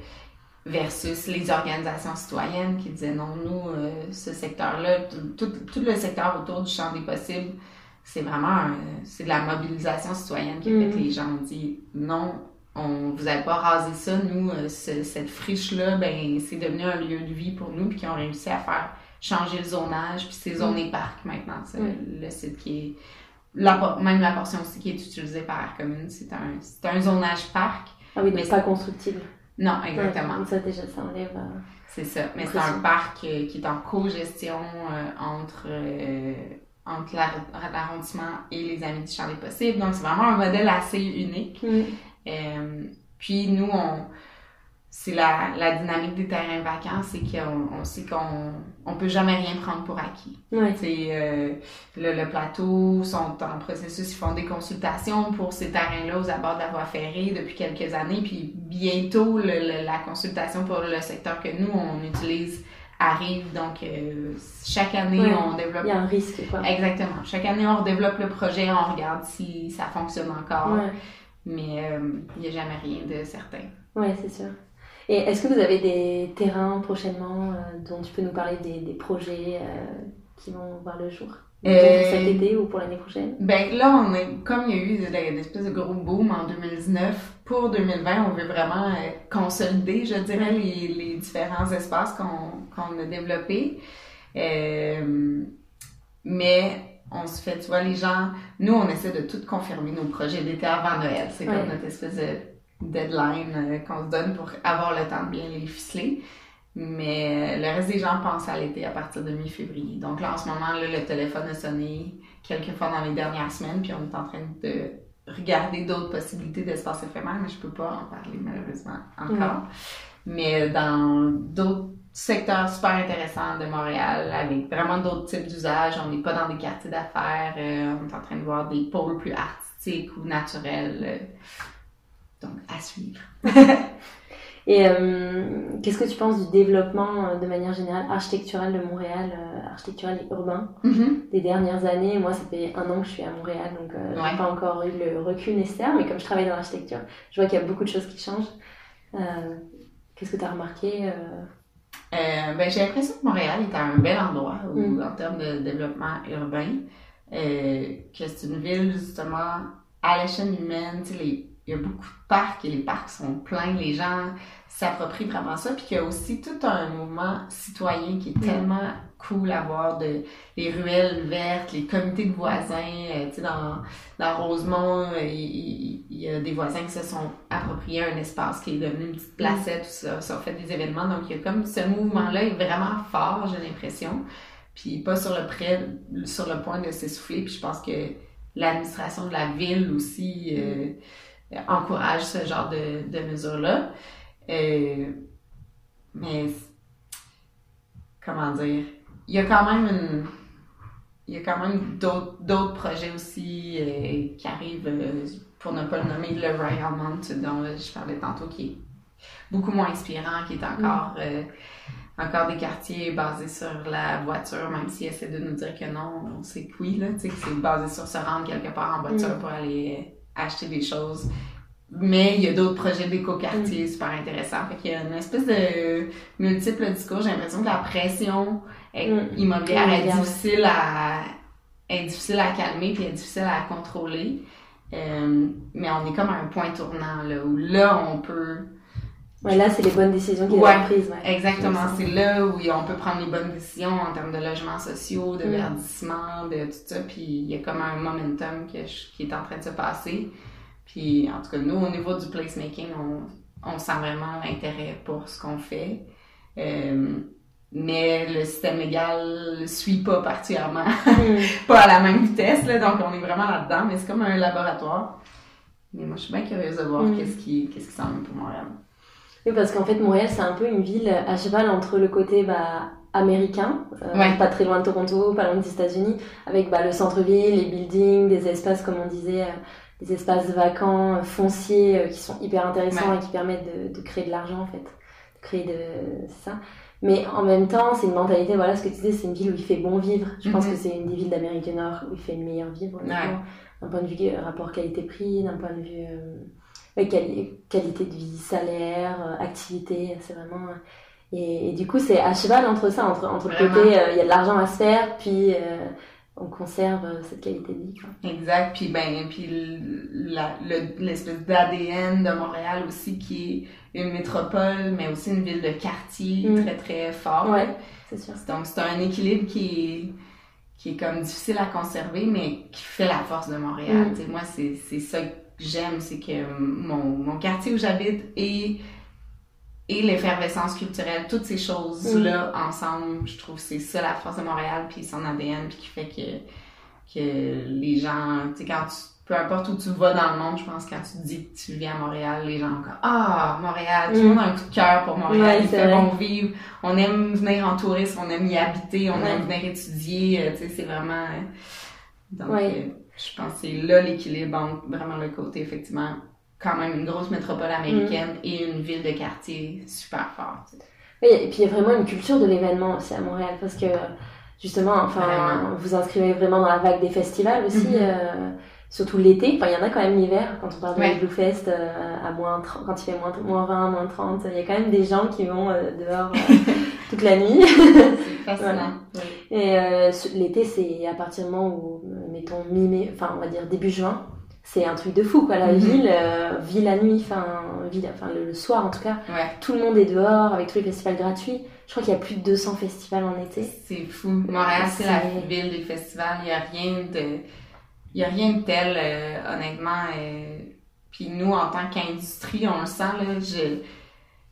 versus les organisations citoyennes qui disaient non nous ce secteur là tout, tout, le secteur autour du champ des possibles c'est vraiment c'est de la mobilisation citoyenne qui fait que mm. les gens ont dit non, on vous avez pas rasé ça, nous, euh, cette friche-là, ben c'est devenu un lieu de vie pour nous, puis qui ont réussi à faire changer le zonage, puis c'est zoné mm. parc maintenant, c'est le site qui est la, même la portion aussi qui est utilisée par Air Commune, c'est un, c'est un zonage parc. Ah oui, mais pas constructible. Non, exactement. Ouais, ça déjà, ça enlève. Euh, c'est ça. Mais c'est un parc euh, qui est en co-gestion euh, entre, entre l'arrondissement et les Amis du Champ des Possibles. Donc, c'est vraiment un modèle assez unique. Mm. puis, nous, on c'est la, la, dynamique des terrains vacants, c'est qu'on on sait qu'on on peut jamais rien prendre pour acquis. Euh, le, le, plateau sont en processus, ils font des consultations pour ces terrains-là aux abords de la voie ferrée depuis quelques années, puis bientôt le, la consultation pour le secteur que nous on utilise arrive. Donc euh, chaque année on développe. Il y a un risque quoi. Exactement. Chaque année on développe le projet, on regarde si ça fonctionne encore, mais euh, il n'y a jamais rien de certain. Oui, c'est sûr. Et est-ce que vous avez des terrains prochainement euh, dont tu peux nous parler des, des projets qui vont voir le jour? Euh, cet été ou pour l'année prochaine? Ben là, on est, comme il y a eu une espèce de gros boom en 2019, pour 2020, on veut vraiment consolider, je dirais, les, les différents espaces qu'on a développés. mais on se fait, tu vois, les gens, nous, on essaie de tout confirmer nos projets d'été avant Noël. C'est comme notre espèce de deadline euh, qu'on se donne pour avoir le temps de bien les ficeler. Mais le reste des gens pensent à l'été à partir de mi-février. Donc là, en ce moment, là, le téléphone a sonné quelques fois dans les dernières semaines, puis on est en train de regarder d'autres possibilités d'espace éphémère, mais je peux pas en parler malheureusement encore. Mais dans d'autres secteurs super intéressants de Montréal, avec vraiment d'autres types d'usages, on n'est pas dans des quartiers d'affaires, euh, on est en train de voir des pôles plus artistiques ou naturels. Euh, donc, à suivre. Et euh, qu'est-ce que tu penses du développement euh, de manière générale architectural de Montréal, euh, architectural et urbain, mm-hmm. des dernières années? Moi, ça fait un an que je suis à Montréal, donc euh, j'ai pas encore eu le recul nécessaire, mais comme je travaille dans l'architecture, je vois qu'il y a beaucoup de choses qui changent. qu'est-ce que tu as remarqué ben, J'ai l'impression que Montréal est un bel endroit mm. en termes de développement urbain, que c'est une ville justement à l'échelle humaine, les il y a beaucoup de parcs et les parcs sont pleins, les gens s'approprient vraiment ça, puis qu'il y a aussi tout un mouvement citoyen qui est mm. tellement cool à voir, de, les ruelles vertes, les comités de voisins, euh, tu sais, dans, dans Rosemont, euh, il, y a des voisins qui se sont appropriés un espace qui est devenu une petite placette, tout ça, ça fait des événements, donc il y a comme ce mouvement-là est vraiment fort, j'ai l'impression, puis pas sur le sur le point de s'essouffler, puis je pense que l'administration de la ville aussi... Euh, encourage ce genre de, de mesures-là. Euh, mais, comment dire, il y a quand même une, il y a quand même d'autres projets aussi euh, qui arrivent, euh, pour ne pas le nommer, le Royal Mount dont je parlais tantôt, qui est beaucoup moins inspirant, qui est encore, mm. encore des quartiers basés sur la voiture, même s'ils essaient de nous dire que non, c'est oui, là, tu sais, que c'est basé sur se rendre quelque part en voiture mm. pour aller acheter des choses. Mais il y a d'autres projets d'éco-quartier mm. super intéressants. Fait qu'il y a une espèce de multiple discours. J'ai l'impression que la pression mm. immobilière est difficile à, est difficile à calmer puis est difficile à contrôler. Euh, mais on est comme à un point tournant là, où là, on peut... Ouais, là, c'est les bonnes décisions qui être prises. Exactement. C'est là où on peut prendre les bonnes décisions en termes de logements sociaux, de mm. verdissement, de tout ça. Puis il y a comme un momentum qui est en train de se passer. Puis, en tout cas, nous, au niveau du placemaking, on, on sent vraiment l'intérêt pour ce qu'on fait. Euh, mais le système légal ne suit pas particulièrement, mm. pas à la même vitesse, là, donc on est vraiment là-dedans, mais c'est comme un laboratoire. Mais moi, je suis bien curieuse de voir mm. qu'est-ce qui, qu'est-ce qui s'en vient pour Montréal. Oui, parce qu'en fait, Montréal, c'est un peu une ville à cheval entre le côté bah, américain, euh, pas très loin de Toronto, pas loin des États-Unis, avec bah, le centre-ville, les buildings, des espaces, comme on disait, euh, des espaces vacants, euh, fonciers, euh, qui sont hyper intéressants et qui permettent de, de créer de l'argent, en fait. De créer de ça. Mais en même temps, c'est une mentalité, voilà ce que tu disais, c'est une ville où il fait bon vivre. Je pense mhm. que c'est une des villes d'Amérique du Nord où il fait meilleur vivre, d'un point de vue rapport qualité-prix, d'un point de vue euh, qualité de vie, salaire, activité, c'est vraiment... Et, du coup, c'est à cheval entre ça, entre, entre le côté, il y a de l'argent à se faire, puis on conserve euh, cette qualité de vie. Quoi. Exact. Puis ben puis l'espèce d'ADN de Montréal aussi qui est une métropole, mais aussi une ville de quartier mm. très très fort. Ouais, c'est sûr. Donc c'est un équilibre qui est qui est comme difficile à conserver, mais qui fait la force de Montréal. Mm. Sais, Moi, c'est ça j'aime, c'est que mon, mon quartier où j'habite et, et l'effervescence culturelle, toutes ces choses-là ensemble, je trouve que c'est ça la force de Montréal, puis son ADN, puis qui fait que, que les gens, tu sais, quand tu, peu importe où tu vas dans le monde, je pense que quand tu dis que tu vis à Montréal, les gens comme Ah, Montréal, tout le Mm. monde a un coup de cœur pour Montréal, il c'est fait bon vivre, on aime venir en tourisme, on aime y habiter, on aime venir étudier, euh, tu sais, c'est vraiment. euh, donc, euh, je pense que c'est là l'équilibre entre vraiment le côté, effectivement, quand même une grosse métropole américaine Mm. et une ville de quartier super forte. Oui, et puis il y a vraiment une culture de l'événement aussi à Montréal parce que justement, enfin, Vraiment. vous inscrivez vraiment dans la vague des festivals aussi, Mhm. euh, surtout l'été. Enfin, il y en a quand même l'hiver quand on parle de Ouais. Blue Fest euh, à moins 30, quand il fait moins, moins 20, moins 30. Il y a quand même des gens qui vont euh, dehors toute la nuit. Et euh, l'été, c'est à partir du moment où, euh, mettons, mi-mai, enfin, on va dire début juin, c'est un truc de fou, quoi. La Mhm. ville euh, vit la nuit, enfin, le, le soir en tout cas. Ouais. Tout le monde est dehors avec tous les festivals gratuits. Je crois qu'il y a plus de 200 festivals en été. C'est fou. Montréal, c'est la ville des festivals. Il n'y a rien de, il y a rien de tel, euh, honnêtement. Puis nous, en tant qu'industrie, on le sent, là, je,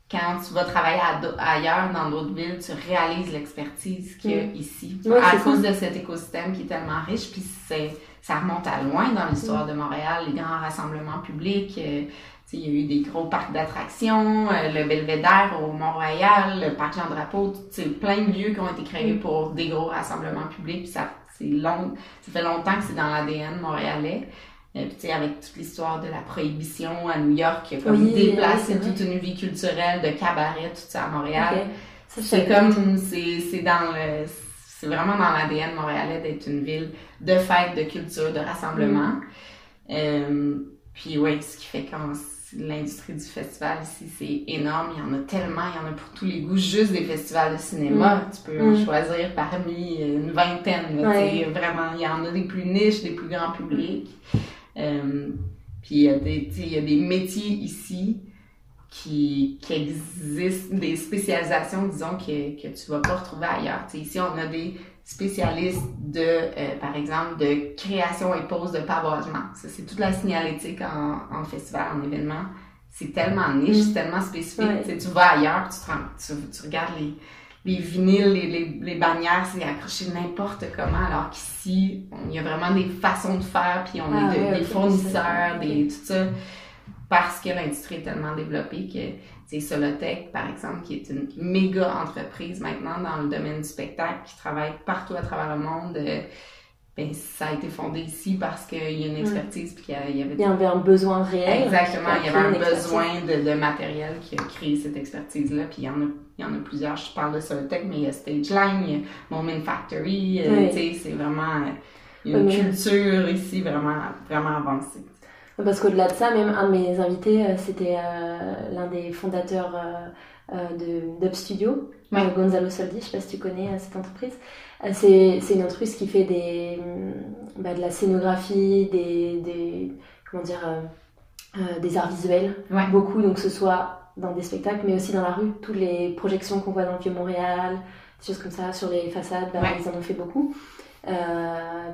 quand tu vas travailler ailleurs dans d'autres villes, tu réalises l'expertise qu'il y a ici. Ouais, à cause de cet écosystème qui est tellement riche, puis c'est, ça remonte à loin dans l'histoire de Montréal, les grands rassemblements publics. euh, il y a eu des gros parcs d'attractions, euh, le Belvédère au Mont-Royal, le parc Jean-Drapeau, plein de lieux qui ont été créés Mm. pour des gros rassemblements publics. Puis ça, c'est long, ça fait longtemps que c'est dans l'ADN montréalais. Euh, puis avec toute l'histoire de la prohibition à New York, qui a comme Oui, déplacé oui, toute une vie culturelle de cabaret, tout ça à Montréal. C'est comme, c'est, dans le, c'est vraiment dans l'ADN montréalais d'être une ville de fête, de culture, de rassemblement. Euh, puis ouais, ce qui fait que l'industrie du festival ici, c'est énorme. Il y en a tellement, il y en a pour tous les goûts. Juste des festivals de cinéma, tu peux en Mm. choisir parmi une vingtaine. là, Ouais. Vraiment, il y en a des plus niches, des plus grands publics. Euh, puis il y, a des, métiers ici qui, qui existent, des spécialisations, disons, que, que tu vas pas retrouver ailleurs. Tu sais, ici, on a des spécialistes de, euh, par exemple, de création et pose de pavoisement. Ça, c'est toute la signalétique en, en festival, en événement. C'est tellement niche, Mm. c'est tellement spécifique. Ouais. Tu vas ailleurs, tu, te rends- tu, tu regardes les, les vinyles, les, les, les bannières, c'est accroché n'importe comment, alors qu'ici, il y a vraiment des façons de faire, puis on Ah est de- ouais, des fournisseurs, des, tout ça, parce que l'industrie est tellement développée que, tu sais, Solotech, par exemple, qui est une méga entreprise maintenant dans le domaine du spectacle, qui travaille partout à travers le monde, euh, ben, ça a été fondé ici parce qu'il y a une expertise, puis qu'il y a- il y avait Il y avait un besoin réel. Exactement, il y avait un besoin de, de matériel qui a créé cette expertise-là. Puis il y en a, il y en a plusieurs. Je parle de Solotech, mais il y a Stageline, il y a Moment Factory. euh, Oui. tu sais, c'est vraiment une Oui, culture ici vraiment, vraiment avancée. Parce qu'au-delà de ça, même un de mes invités, euh, c'était euh, l'un des fondateurs euh, de Dub Studio, Ouais. euh, Gonzalo Soldi, je sais pas si tu connais euh, cette entreprise. Euh, c'est une entreprise qui fait des, hum, bah, de la scénographie, des, des comment dire, euh, euh, des arts visuels, Ouais. beaucoup, donc que ce soit dans des spectacles, mais aussi dans la rue. Toutes les projections qu'on voit dans le Vieux-Montréal, des choses comme ça, sur les façades, bah, Ouais. ils en ont fait beaucoup. Euh,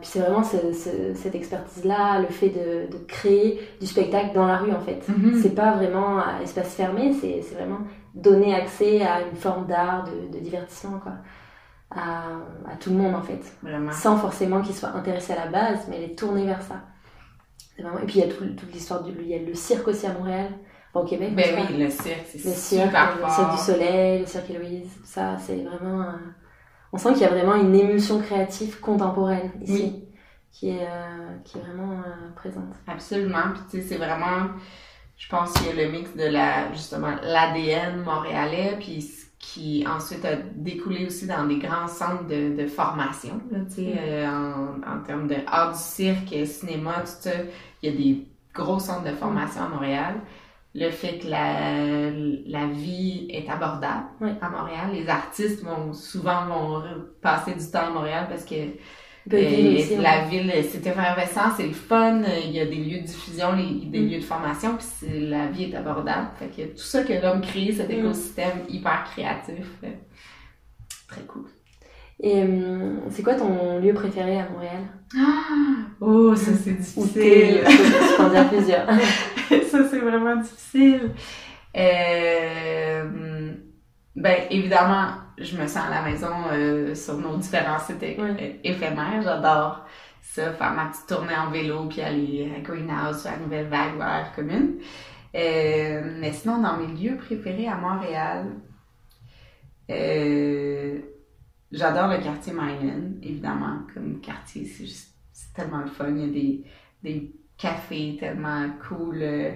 puis c'est vraiment ce- ce- cette expertise-là, le fait de, de créer du spectacle dans la rue en fait. Mhm. C'est pas vraiment à espace fermé, c'est vraiment donner accès à une forme d'art, de, de divertissement quoi, à, à tout le monde en fait, Vraiment. sans forcément qu'ils soient intéressés à la base, mais les tourner vers ça. Vraiment... Et puis il y a tout- toute l'histoire du, il y a le cirque aussi à Montréal, Enfin, au Québec. en Ben oui, le cirque, c'est cirque, super le cirque du soleil, le cirque Héloïse, tout ça, c'est vraiment. euh, On sent qu'il y a vraiment une émulsion créative contemporaine ici, Oui. qui, est, euh, qui est vraiment euh, présente. Absolument. Puis tu sais, c'est vraiment, je pense qu'il y a le mix de la, justement, l'ADN montréalais, puis ce qui ensuite a découlé aussi dans des grands centres de, de formation, là, tu sais, Mm. euh, en, en termes de art du cirque, cinéma, tout ça. Il y a des gros centres de formation à Montréal. Le fait que la, la vie est abordable Oui. à Montréal. Les artistes vont souvent vont passer du temps à Montréal parce que et aussi, la ouais. ville, c'est effervescent, c'est le fun, il y a des lieux de diffusion, les- des Mm. lieux de formation, puis la vie est abordable. Fait que tout ça que l'homme crée, cet Mm. écosystème hyper créatif, euh, très cool. Et euh, c'est quoi ton lieu préféré à Montréal? Oh, ça c'est difficile. je peux en dire plusieurs. ça c'est vraiment difficile. Euh, ben évidemment, je me sens à la maison euh, sur nos différents sites Ouais. éphémères. J'adore ça, faire ma petite tournée en vélo puis aller à Greenhouse, à la Nouvelle Vague, vers la commune. Euh, mais sinon, dans mes lieux préférés à Montréal, euh, j'adore le quartier Myland, évidemment, comme quartier, c'est juste c'est tellement le fun. Il y a des, des cafés tellement cool euh,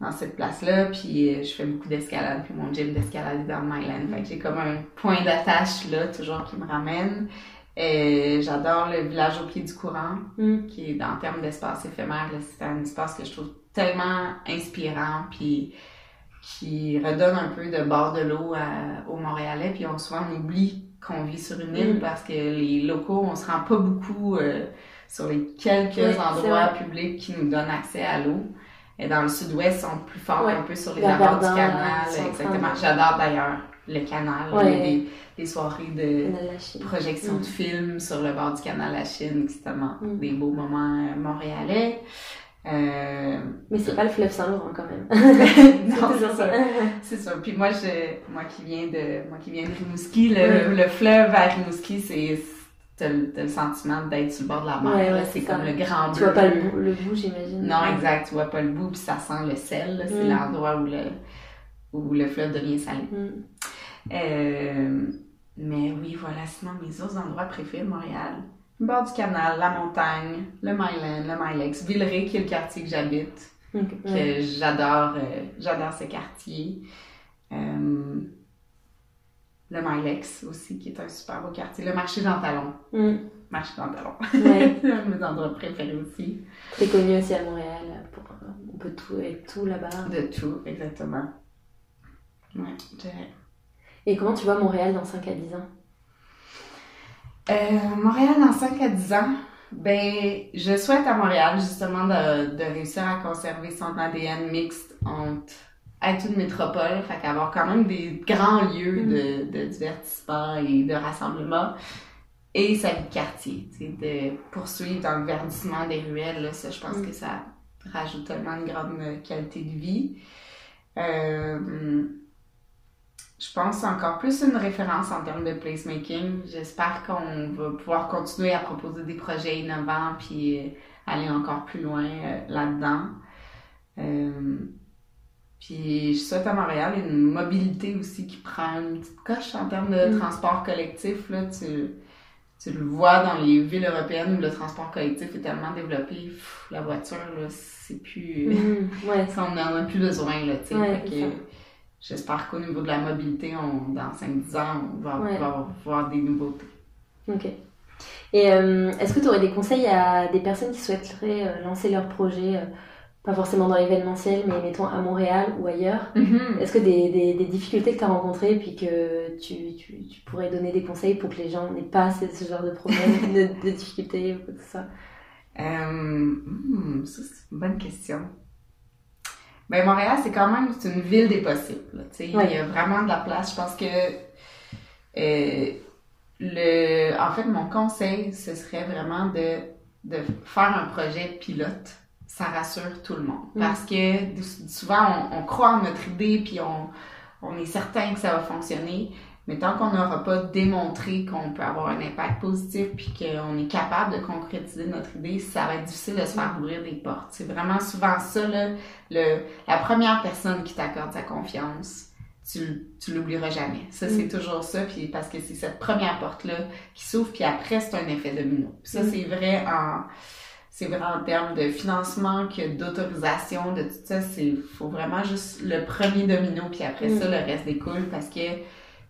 dans cette place-là. Puis euh, je fais beaucoup d'escalade, puis mon gym d'escalade est dans Myland. Fait que j'ai comme un point d'attache là, toujours qui me ramène. Euh, j'adore le village au pied du courant Mm. qui est en termes d'espace éphémère, c'est un espace que je trouve tellement inspirant, puis qui redonne un peu de bord de l'eau aux Montréalais, puis on souvent on oublie qu'on vit sur une île Mm. parce que les locaux, on se rend pas beaucoup euh, sur les quelques endroits publics qui nous donnent accès à l'eau. Et dans le sud-ouest, sont plus forts Ouais. un peu sur les abords du canal. Exactement. J'adore d'ailleurs le canal. Ouais. Il y a des, des soirées de projection Mm. de films sur le bord du canal La Chine, c'est tellement Mm. des beaux moments euh, montréalais. Euh, Mais c'est pas le fleuve Saint-Laurent quand même. non, c'est ça. C'est ça. Puis moi, je, moi qui viens de, moi qui viens de Rimouski, le, le fleuve à Rimouski, c'est, t'as le, le sentiment d'être sur le bord de la mer. Ouais, là. ouais, c'est comme le grand Tu bleu. vois pas le bout, le bout j'imagine. Non, exact. Tu vois pas le bout, puis ça sent le sel. là. C'est Mm. l'endroit où le, où le fleuve devient salé. Mm. Euh, mais oui, voilà, sinon mes autres endroits préférés de Montréal. Le bord du canal, la montagne, le Myland, le Mylex, Villeray qui est le quartier que j'habite, que j'adore, euh, j'adore ce quartier. Euh, le Mylex aussi qui est un super beau quartier. Le marché Jean Talon, Mm. marché Jean Talon, Ouais. c'est un de mes endroits préférés aussi. Très connu aussi à Montréal. Pour, on peut tout être tout là-bas. De tout, exactement. Ouais, je. Et comment tu vois Montréal dans 5 à 10 ans? Euh, Montréal dans 5 à 10 ans, ben, je souhaite à Montréal justement de, de réussir à conserver son ADN mixte entre être une métropole, fait qu'avoir quand même des grands lieux de, de divertissement et de rassemblement et sa vie de quartier, de poursuivre dans le verdissement des ruelles, là, ça, je pense Mm. que ça rajoute tellement une grande qualité de vie. Euh, je pense encore plus une référence en termes de placemaking. J'espère qu'on va pouvoir continuer à proposer des projets innovants puis euh, aller encore plus loin euh, là-dedans. Euh, puis je souhaite à Montréal une mobilité aussi qui prend une petite coche en termes de Mm. transport collectif. Là, tu, tu le vois dans les villes européennes où le transport collectif est tellement développé. Pff, la voiture, là, c'est plus... Mm. Ouais. Ça, on n'en a plus besoin, là. Ouais. J'espère qu'au niveau de la mobilité, on, dans 5-10 ans, on va Ouais. pouvoir voir des nouveautés. Ok. Et euh, est-ce que tu aurais des conseils à des personnes qui souhaiteraient euh, lancer leur projet, euh, pas forcément dans l'événementiel, mais mettons à Montréal ou ailleurs Est-ce que des, des, des difficultés que tu as rencontrées, puis que tu, tu, tu pourrais donner des conseils pour que les gens n'aient pas ce, ce genre de problème, de, de difficultés ou soit? Euh, hmm, ça, c'est une bonne question. Ben, Montréal, c'est quand même une ville des possibles. Ouais. Il y a vraiment de la place. Je pense que euh, le, en fait, mon conseil, ce serait vraiment de, de faire un projet pilote. Ça rassure tout le monde. Mm. Parce que souvent, on, on croit en notre idée, puis on, on est certain que ça va fonctionner. Mais tant qu'on n'aura pas démontré qu'on peut avoir un impact positif puis qu'on est capable de concrétiser notre idée, ça va être difficile de se faire ouvrir des portes. C'est vraiment souvent ça, là, le, la première personne qui t'accorde sa confiance, tu, tu l'oublieras jamais. Ça, c'est toujours ça, puis parce que c'est cette première porte-là qui s'ouvre, puis après, c'est un effet domino. Ça, Mm. c'est vrai en... C'est vrai en termes de financement que d'autorisation, de tout ça, c'est faut vraiment juste le premier domino, puis après Mm. ça, le reste découle parce que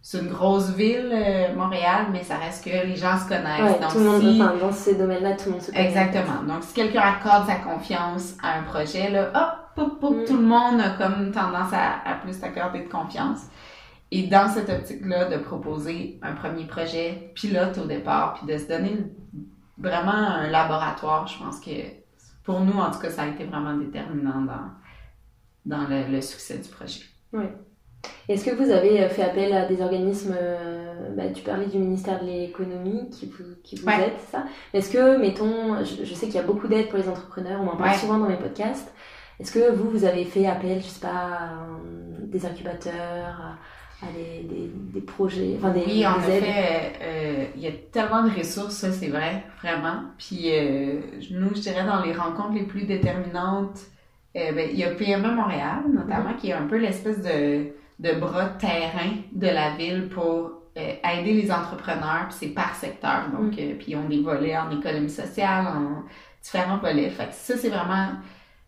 c'est une grosse ville, euh, Montréal, mais ça reste que les gens se connaissent. Ouais, Donc, tout le monde, si- enfin, dans ces domaines-là, tout le monde se connaît. Exactement. Donc, si quelqu'un accorde sa confiance à un projet, là, hop, hop, hop, Mm. tout le monde a comme tendance à, à plus t'accorder de confiance. Et dans cette optique-là, de proposer un premier projet pilote au départ, puis de se donner vraiment un laboratoire, je pense que pour nous, en tout cas, ça a été vraiment déterminant dans, dans le, le succès du projet. Oui. Est-ce que vous avez fait appel à des organismes, bah, tu parlais du ministère de l'économie qui vous, qui vous aide, ça? Est-ce que, mettons, je, sais qu'il y a beaucoup d'aide pour les entrepreneurs, on en parle souvent dans mes podcasts. Est-ce que vous, vous avez fait appel, je sais pas, à des incubateurs, à, des, des, des, projets, enfin des, oui, en effet, euh, il y a tellement de ressources, ça c'est vrai, vraiment. Puis euh, nous, je dirais dans les rencontres les plus déterminantes, euh, ben, il y a PME Montréal, notamment, mm-hmm. qui est un peu l'espèce de, de bras de terrain de la ville pour aider les entrepreneurs, puis c'est par secteur. Donc, mm. puis ont des volets en économie sociale, en différents volets. Fait que ça, c'est vraiment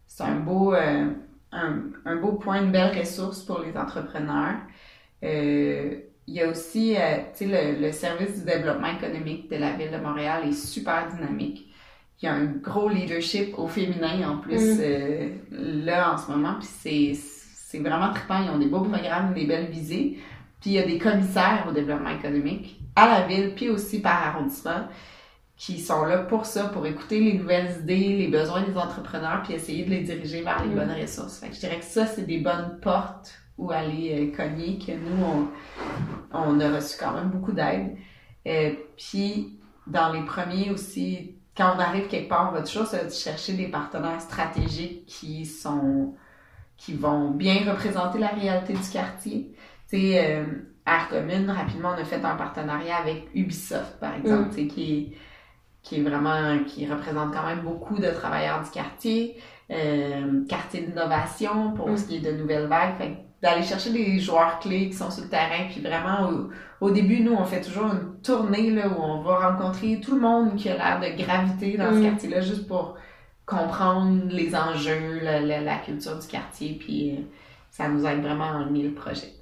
c'est un beau, un, un, beau point, une belle ressource pour les entrepreneurs. Euh, il y a aussi, euh, tu sais, le, le, service du développement économique de la ville de Montréal est super dynamique. Il y a un gros leadership au féminin en plus mm. là en ce moment, puis c'est, c'est vraiment trippant. Ils ont des beaux programmes, des belles visées. Puis il y a des commissaires au développement économique à la ville, puis aussi par arrondissement qui sont là pour ça, pour écouter les nouvelles idées, les besoins des entrepreneurs, puis essayer de les diriger vers les mm. bonnes ressources. Fait que je dirais que ça, c'est des bonnes portes où aller euh, cogner, que nous, on, on, a reçu quand même beaucoup d'aide. Euh, puis, dans les premiers aussi, quand on arrive quelque part, on va toujours chercher des partenaires stratégiques qui sont qui vont bien représenter la réalité du quartier. Tu sais, euh, Air Commune, rapidement, on a fait un partenariat avec Ubisoft, par exemple, mm. qui est qui est vraiment, qui représente quand même beaucoup de travailleurs du quartier, euh, quartier d'innovation pour mm. ce qui est de nouvelles vagues. Fait d'aller chercher des joueurs clés qui sont sur le terrain, puis vraiment, au, début, nous, on fait toujours une tournée là, où on va rencontrer tout le monde qui a l'air de graviter dans ce mm. quartier-là, juste pour comprendre les enjeux, la, la, culture du quartier, puis euh, ça nous aide vraiment à emmener le projet.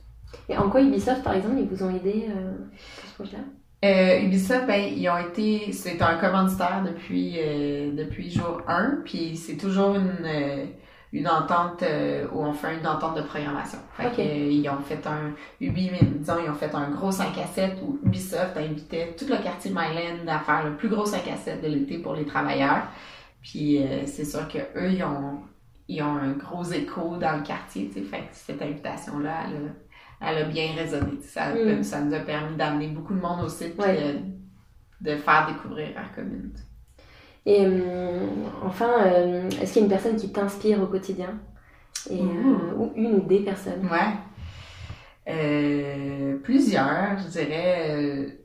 Et en quoi Ubisoft, par exemple, ils vous ont aidé euh, pour ce projet-là? Euh, Ubisoft, ben, ils ont été, c'est un commanditaire depuis, euh, depuis jour 1, puis c'est toujours une, une entente euh, où on fait une entente de programmation. Fait ils ont fait un, Ubi, disons, ils ont fait un gros 5 à 7 où Ubisoft invitait tout le quartier Myland à faire le plus gros 5 à 7 de l'été pour les travailleurs. Puis c'est sûr que eux, ils ont, ils ont un gros écho dans le quartier, tu sais, fait cette invitation-là, elle elle a bien résonné. Ça, mm. ça nous a permis d'amener beaucoup de monde au site et de, faire découvrir la commune. Et euh, enfin, euh, est-ce qu'il y a une personne qui t'inspire au quotidien? Et, euh, Ou une ou des personnes? Ouais. plusieurs, je dirais.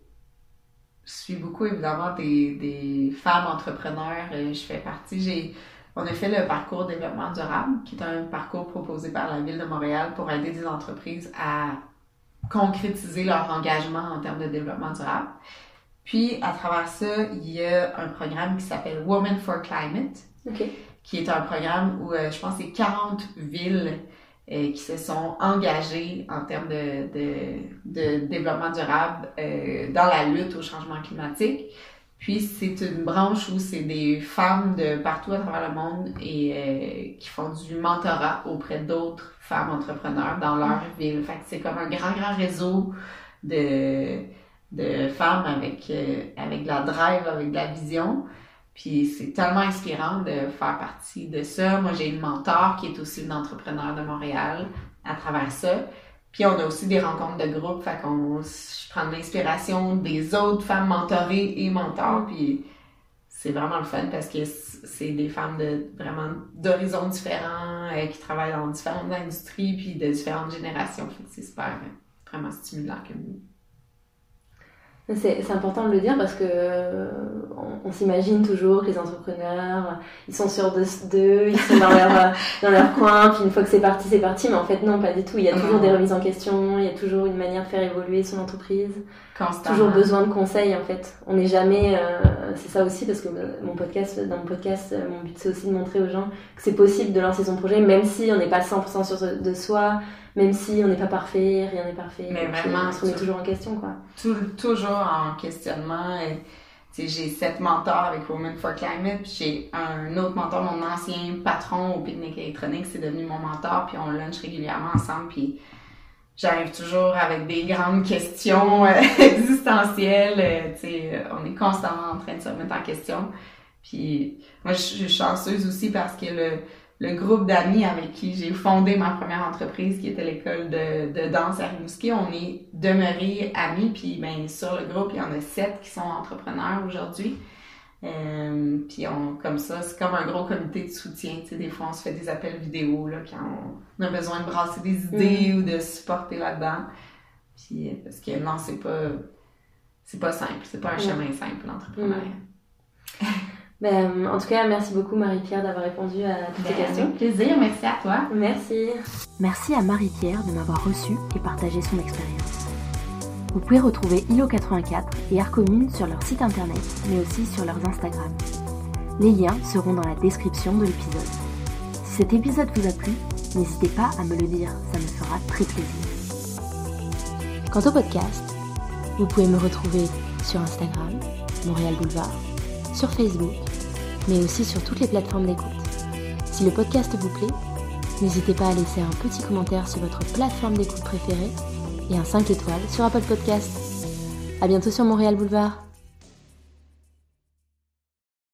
je suis beaucoup évidemment des, des femmes entrepreneurs. je fais partie. J'ai on a fait le parcours développement durable, qui est un parcours proposé par la Ville de Montréal pour aider des entreprises à concrétiser leur engagement en termes de développement durable. Puis, à travers ça, il y a un programme qui s'appelle Women for Climate, qui est un programme où euh, je pense c'est 40 villes euh, qui se sont engagées en termes de, de, développement durable euh, dans la lutte au changement climatique. Puis c'est une branche où c'est des femmes de partout à travers le monde et qui font du mentorat auprès d'autres femmes entrepreneurs dans leur ville. Fait que c'est comme un grand grand réseau de de femmes avec euh, avec de la drive, avec de la vision. Puis c'est tellement inspirant de faire partie de ça. Moi j'ai une mentor qui est aussi une entrepreneur de Montréal à travers ça. Puis on a aussi des rencontres de groupe, fait qu'on je prends de l'inspiration des autres femmes mentorées et mentors, puis c'est vraiment le fun parce que c'est des femmes de vraiment d'horizons différents, euh, qui travaillent dans différentes industries, puis de différentes générations. C'est super, vraiment stimulant comme c'est important de le dire parce que euh, on, s'imagine toujours que les entrepreneurs, ils sont sûrs d'eux, ils sont dans leur, euh, dans leur coin, puis une fois que c'est parti, c'est parti. Mais en fait, non, pas du tout. Il y a toujours des remises en question, il y a toujours une manière de faire évoluer son entreprise. Constamment. Toujours besoin de conseils, en fait. On n'est jamais... Euh, c'est ça aussi, parce que mon podcast, dans mon podcast, mon but, c'est aussi de montrer aux gens que c'est possible de lancer son projet, même si on n'est pas 100% sûr de soi, même si on n'est pas parfait, rien n'est parfait. Mais vraiment, on se remet toujours en question, quoi. toujours en questionnement. j'ai sept mentors avec Women for Climate, puis j'ai un autre mentor, mon ancien patron au pique-nique électronique, c'est devenu mon mentor, puis on lunch régulièrement ensemble, puis j'arrive toujours avec des grandes questions euh, existentielles. Euh, sais, on est constamment en train de se remettre en question. Puis moi, je suis chanceuse aussi parce que le, le groupe d'amis avec qui j'ai fondé ma première entreprise, qui était l'école de, de danse à Rimouski, on est demeurés amis. Puis ben, sur le groupe, il y en a sept qui sont entrepreneurs aujourd'hui. Euh, puis on, comme ça, c'est comme un gros comité de soutien. Tu sais, des fois, on se fait des appels vidéo là, quand on a besoin de brasser des idées ou de supporter là-dedans. Puis parce que non, c'est pas c'est pas simple, c'est pas un chemin simple l'entrepreneuriat. Ben, en tout cas, merci beaucoup Marie-Pierre d'avoir répondu à toutes ben, ces questions. Avec plaisir, merci à toi. Merci. Merci à Marie-Pierre de m'avoir reçu et partagé son expérience. Vous pouvez retrouver ILO84 et Arcommune sur leur site internet, mais aussi sur leurs Instagram. Les liens seront dans la description de l'épisode. Si cet épisode vous a plu, n'hésitez pas à me le dire, ça me fera très plaisir. Quant au podcast, vous pouvez me retrouver sur Instagram, Montréal Boulevard, sur Facebook, mais aussi sur toutes les plateformes d'écoute. Si le podcast vous plaît, n'hésitez pas à laisser un petit commentaire sur votre plateforme d'écoute préférée et un 5 étoiles sur Apple Podcast. À bientôt sur Montréal Boulevard.